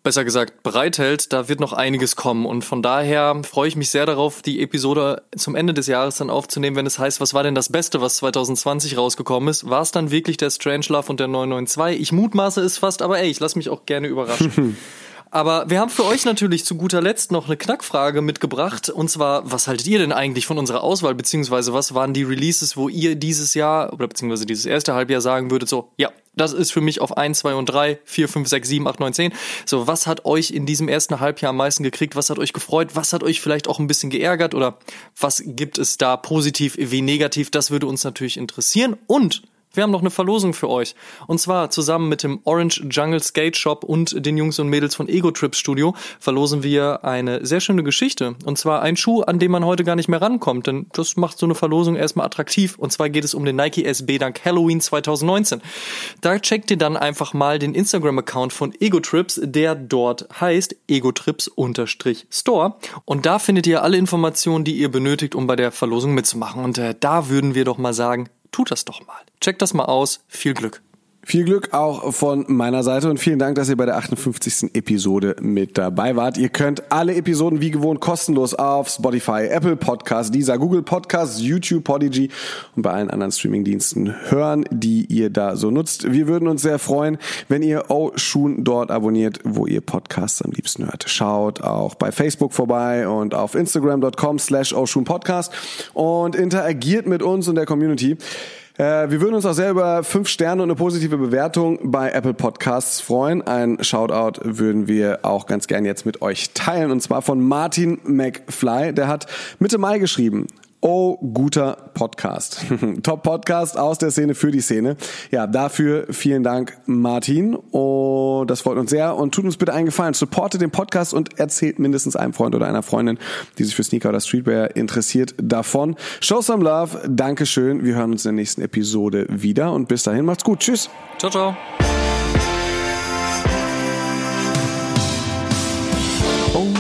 besser gesagt bereithält, da wird noch einiges kommen. Und von daher freue ich mich sehr darauf, die Episode zum Ende des Jahres dann aufzunehmen, wenn es heißt, was war denn das Beste, was 2020 rausgekommen ist? War es dann wirklich der Strange Love und der 992? Ich mutmaße es fast, aber ey, ich lasse mich auch gerne überraschen. [laughs] Aber wir haben für euch natürlich zu guter Letzt noch eine Knackfrage mitgebracht. Und zwar, was haltet ihr denn eigentlich von unserer Auswahl? Beziehungsweise was waren die Releases, wo ihr dieses Jahr oder beziehungsweise dieses erste Halbjahr sagen würdet, so, ja, das ist für mich auf 1, 2 und 3, 4, 5, 6, 7, 8, 9, 10. So, was hat euch in diesem ersten Halbjahr am meisten gekriegt? Was hat euch gefreut? Was hat euch vielleicht auch ein bisschen geärgert? Oder was gibt es da positiv wie negativ? Das würde uns natürlich interessieren. Und wir haben noch eine Verlosung für euch. Und zwar zusammen mit dem Orange Jungle Skate Shop und den Jungs und Mädels von Ego Trip Studio verlosen wir eine sehr schöne Geschichte. Und zwar ein Schuh, an dem man heute gar nicht mehr rankommt, denn das macht so eine Verlosung erstmal attraktiv. Und zwar geht es um den Nike SB Dank Halloween 2019. Da checkt ihr dann einfach mal den Instagram-Account von Ego Trips, der dort heißt egotrips-store. Und da findet ihr alle Informationen, die ihr benötigt, um bei der Verlosung mitzumachen. Und äh, da würden wir doch mal sagen, tut das doch mal. Checkt das mal aus. Viel Glück. Viel Glück auch von meiner Seite und vielen Dank, dass ihr bei der 58. Episode mit dabei wart. Ihr könnt alle Episoden wie gewohnt kostenlos auf Spotify, Apple Podcasts, Deezer, Google Podcasts, YouTube, Podigy und bei allen anderen Streamingdiensten hören, die ihr da so nutzt. Wir würden uns sehr freuen, wenn ihr Oshun dort abonniert, wo ihr Podcasts am liebsten hört. Schaut auch bei Facebook vorbei und auf Instagram.com slash Podcast und interagiert mit uns und der Community. Äh, wir würden uns auch sehr über fünf Sterne und eine positive Bewertung bei Apple Podcasts freuen. Ein Shoutout würden wir auch ganz gern jetzt mit euch teilen und zwar von Martin McFly. Der hat Mitte Mai geschrieben. Oh, guter Podcast. [laughs] Top Podcast aus der Szene für die Szene. Ja, dafür vielen Dank, Martin. Und das freut uns sehr. Und tut uns bitte einen Gefallen. Supportet den Podcast und erzählt mindestens einem Freund oder einer Freundin, die sich für Sneaker oder Streetwear interessiert, davon. Show some love. Dankeschön. Wir hören uns in der nächsten Episode wieder. Und bis dahin macht's gut. Tschüss. Ciao, ciao.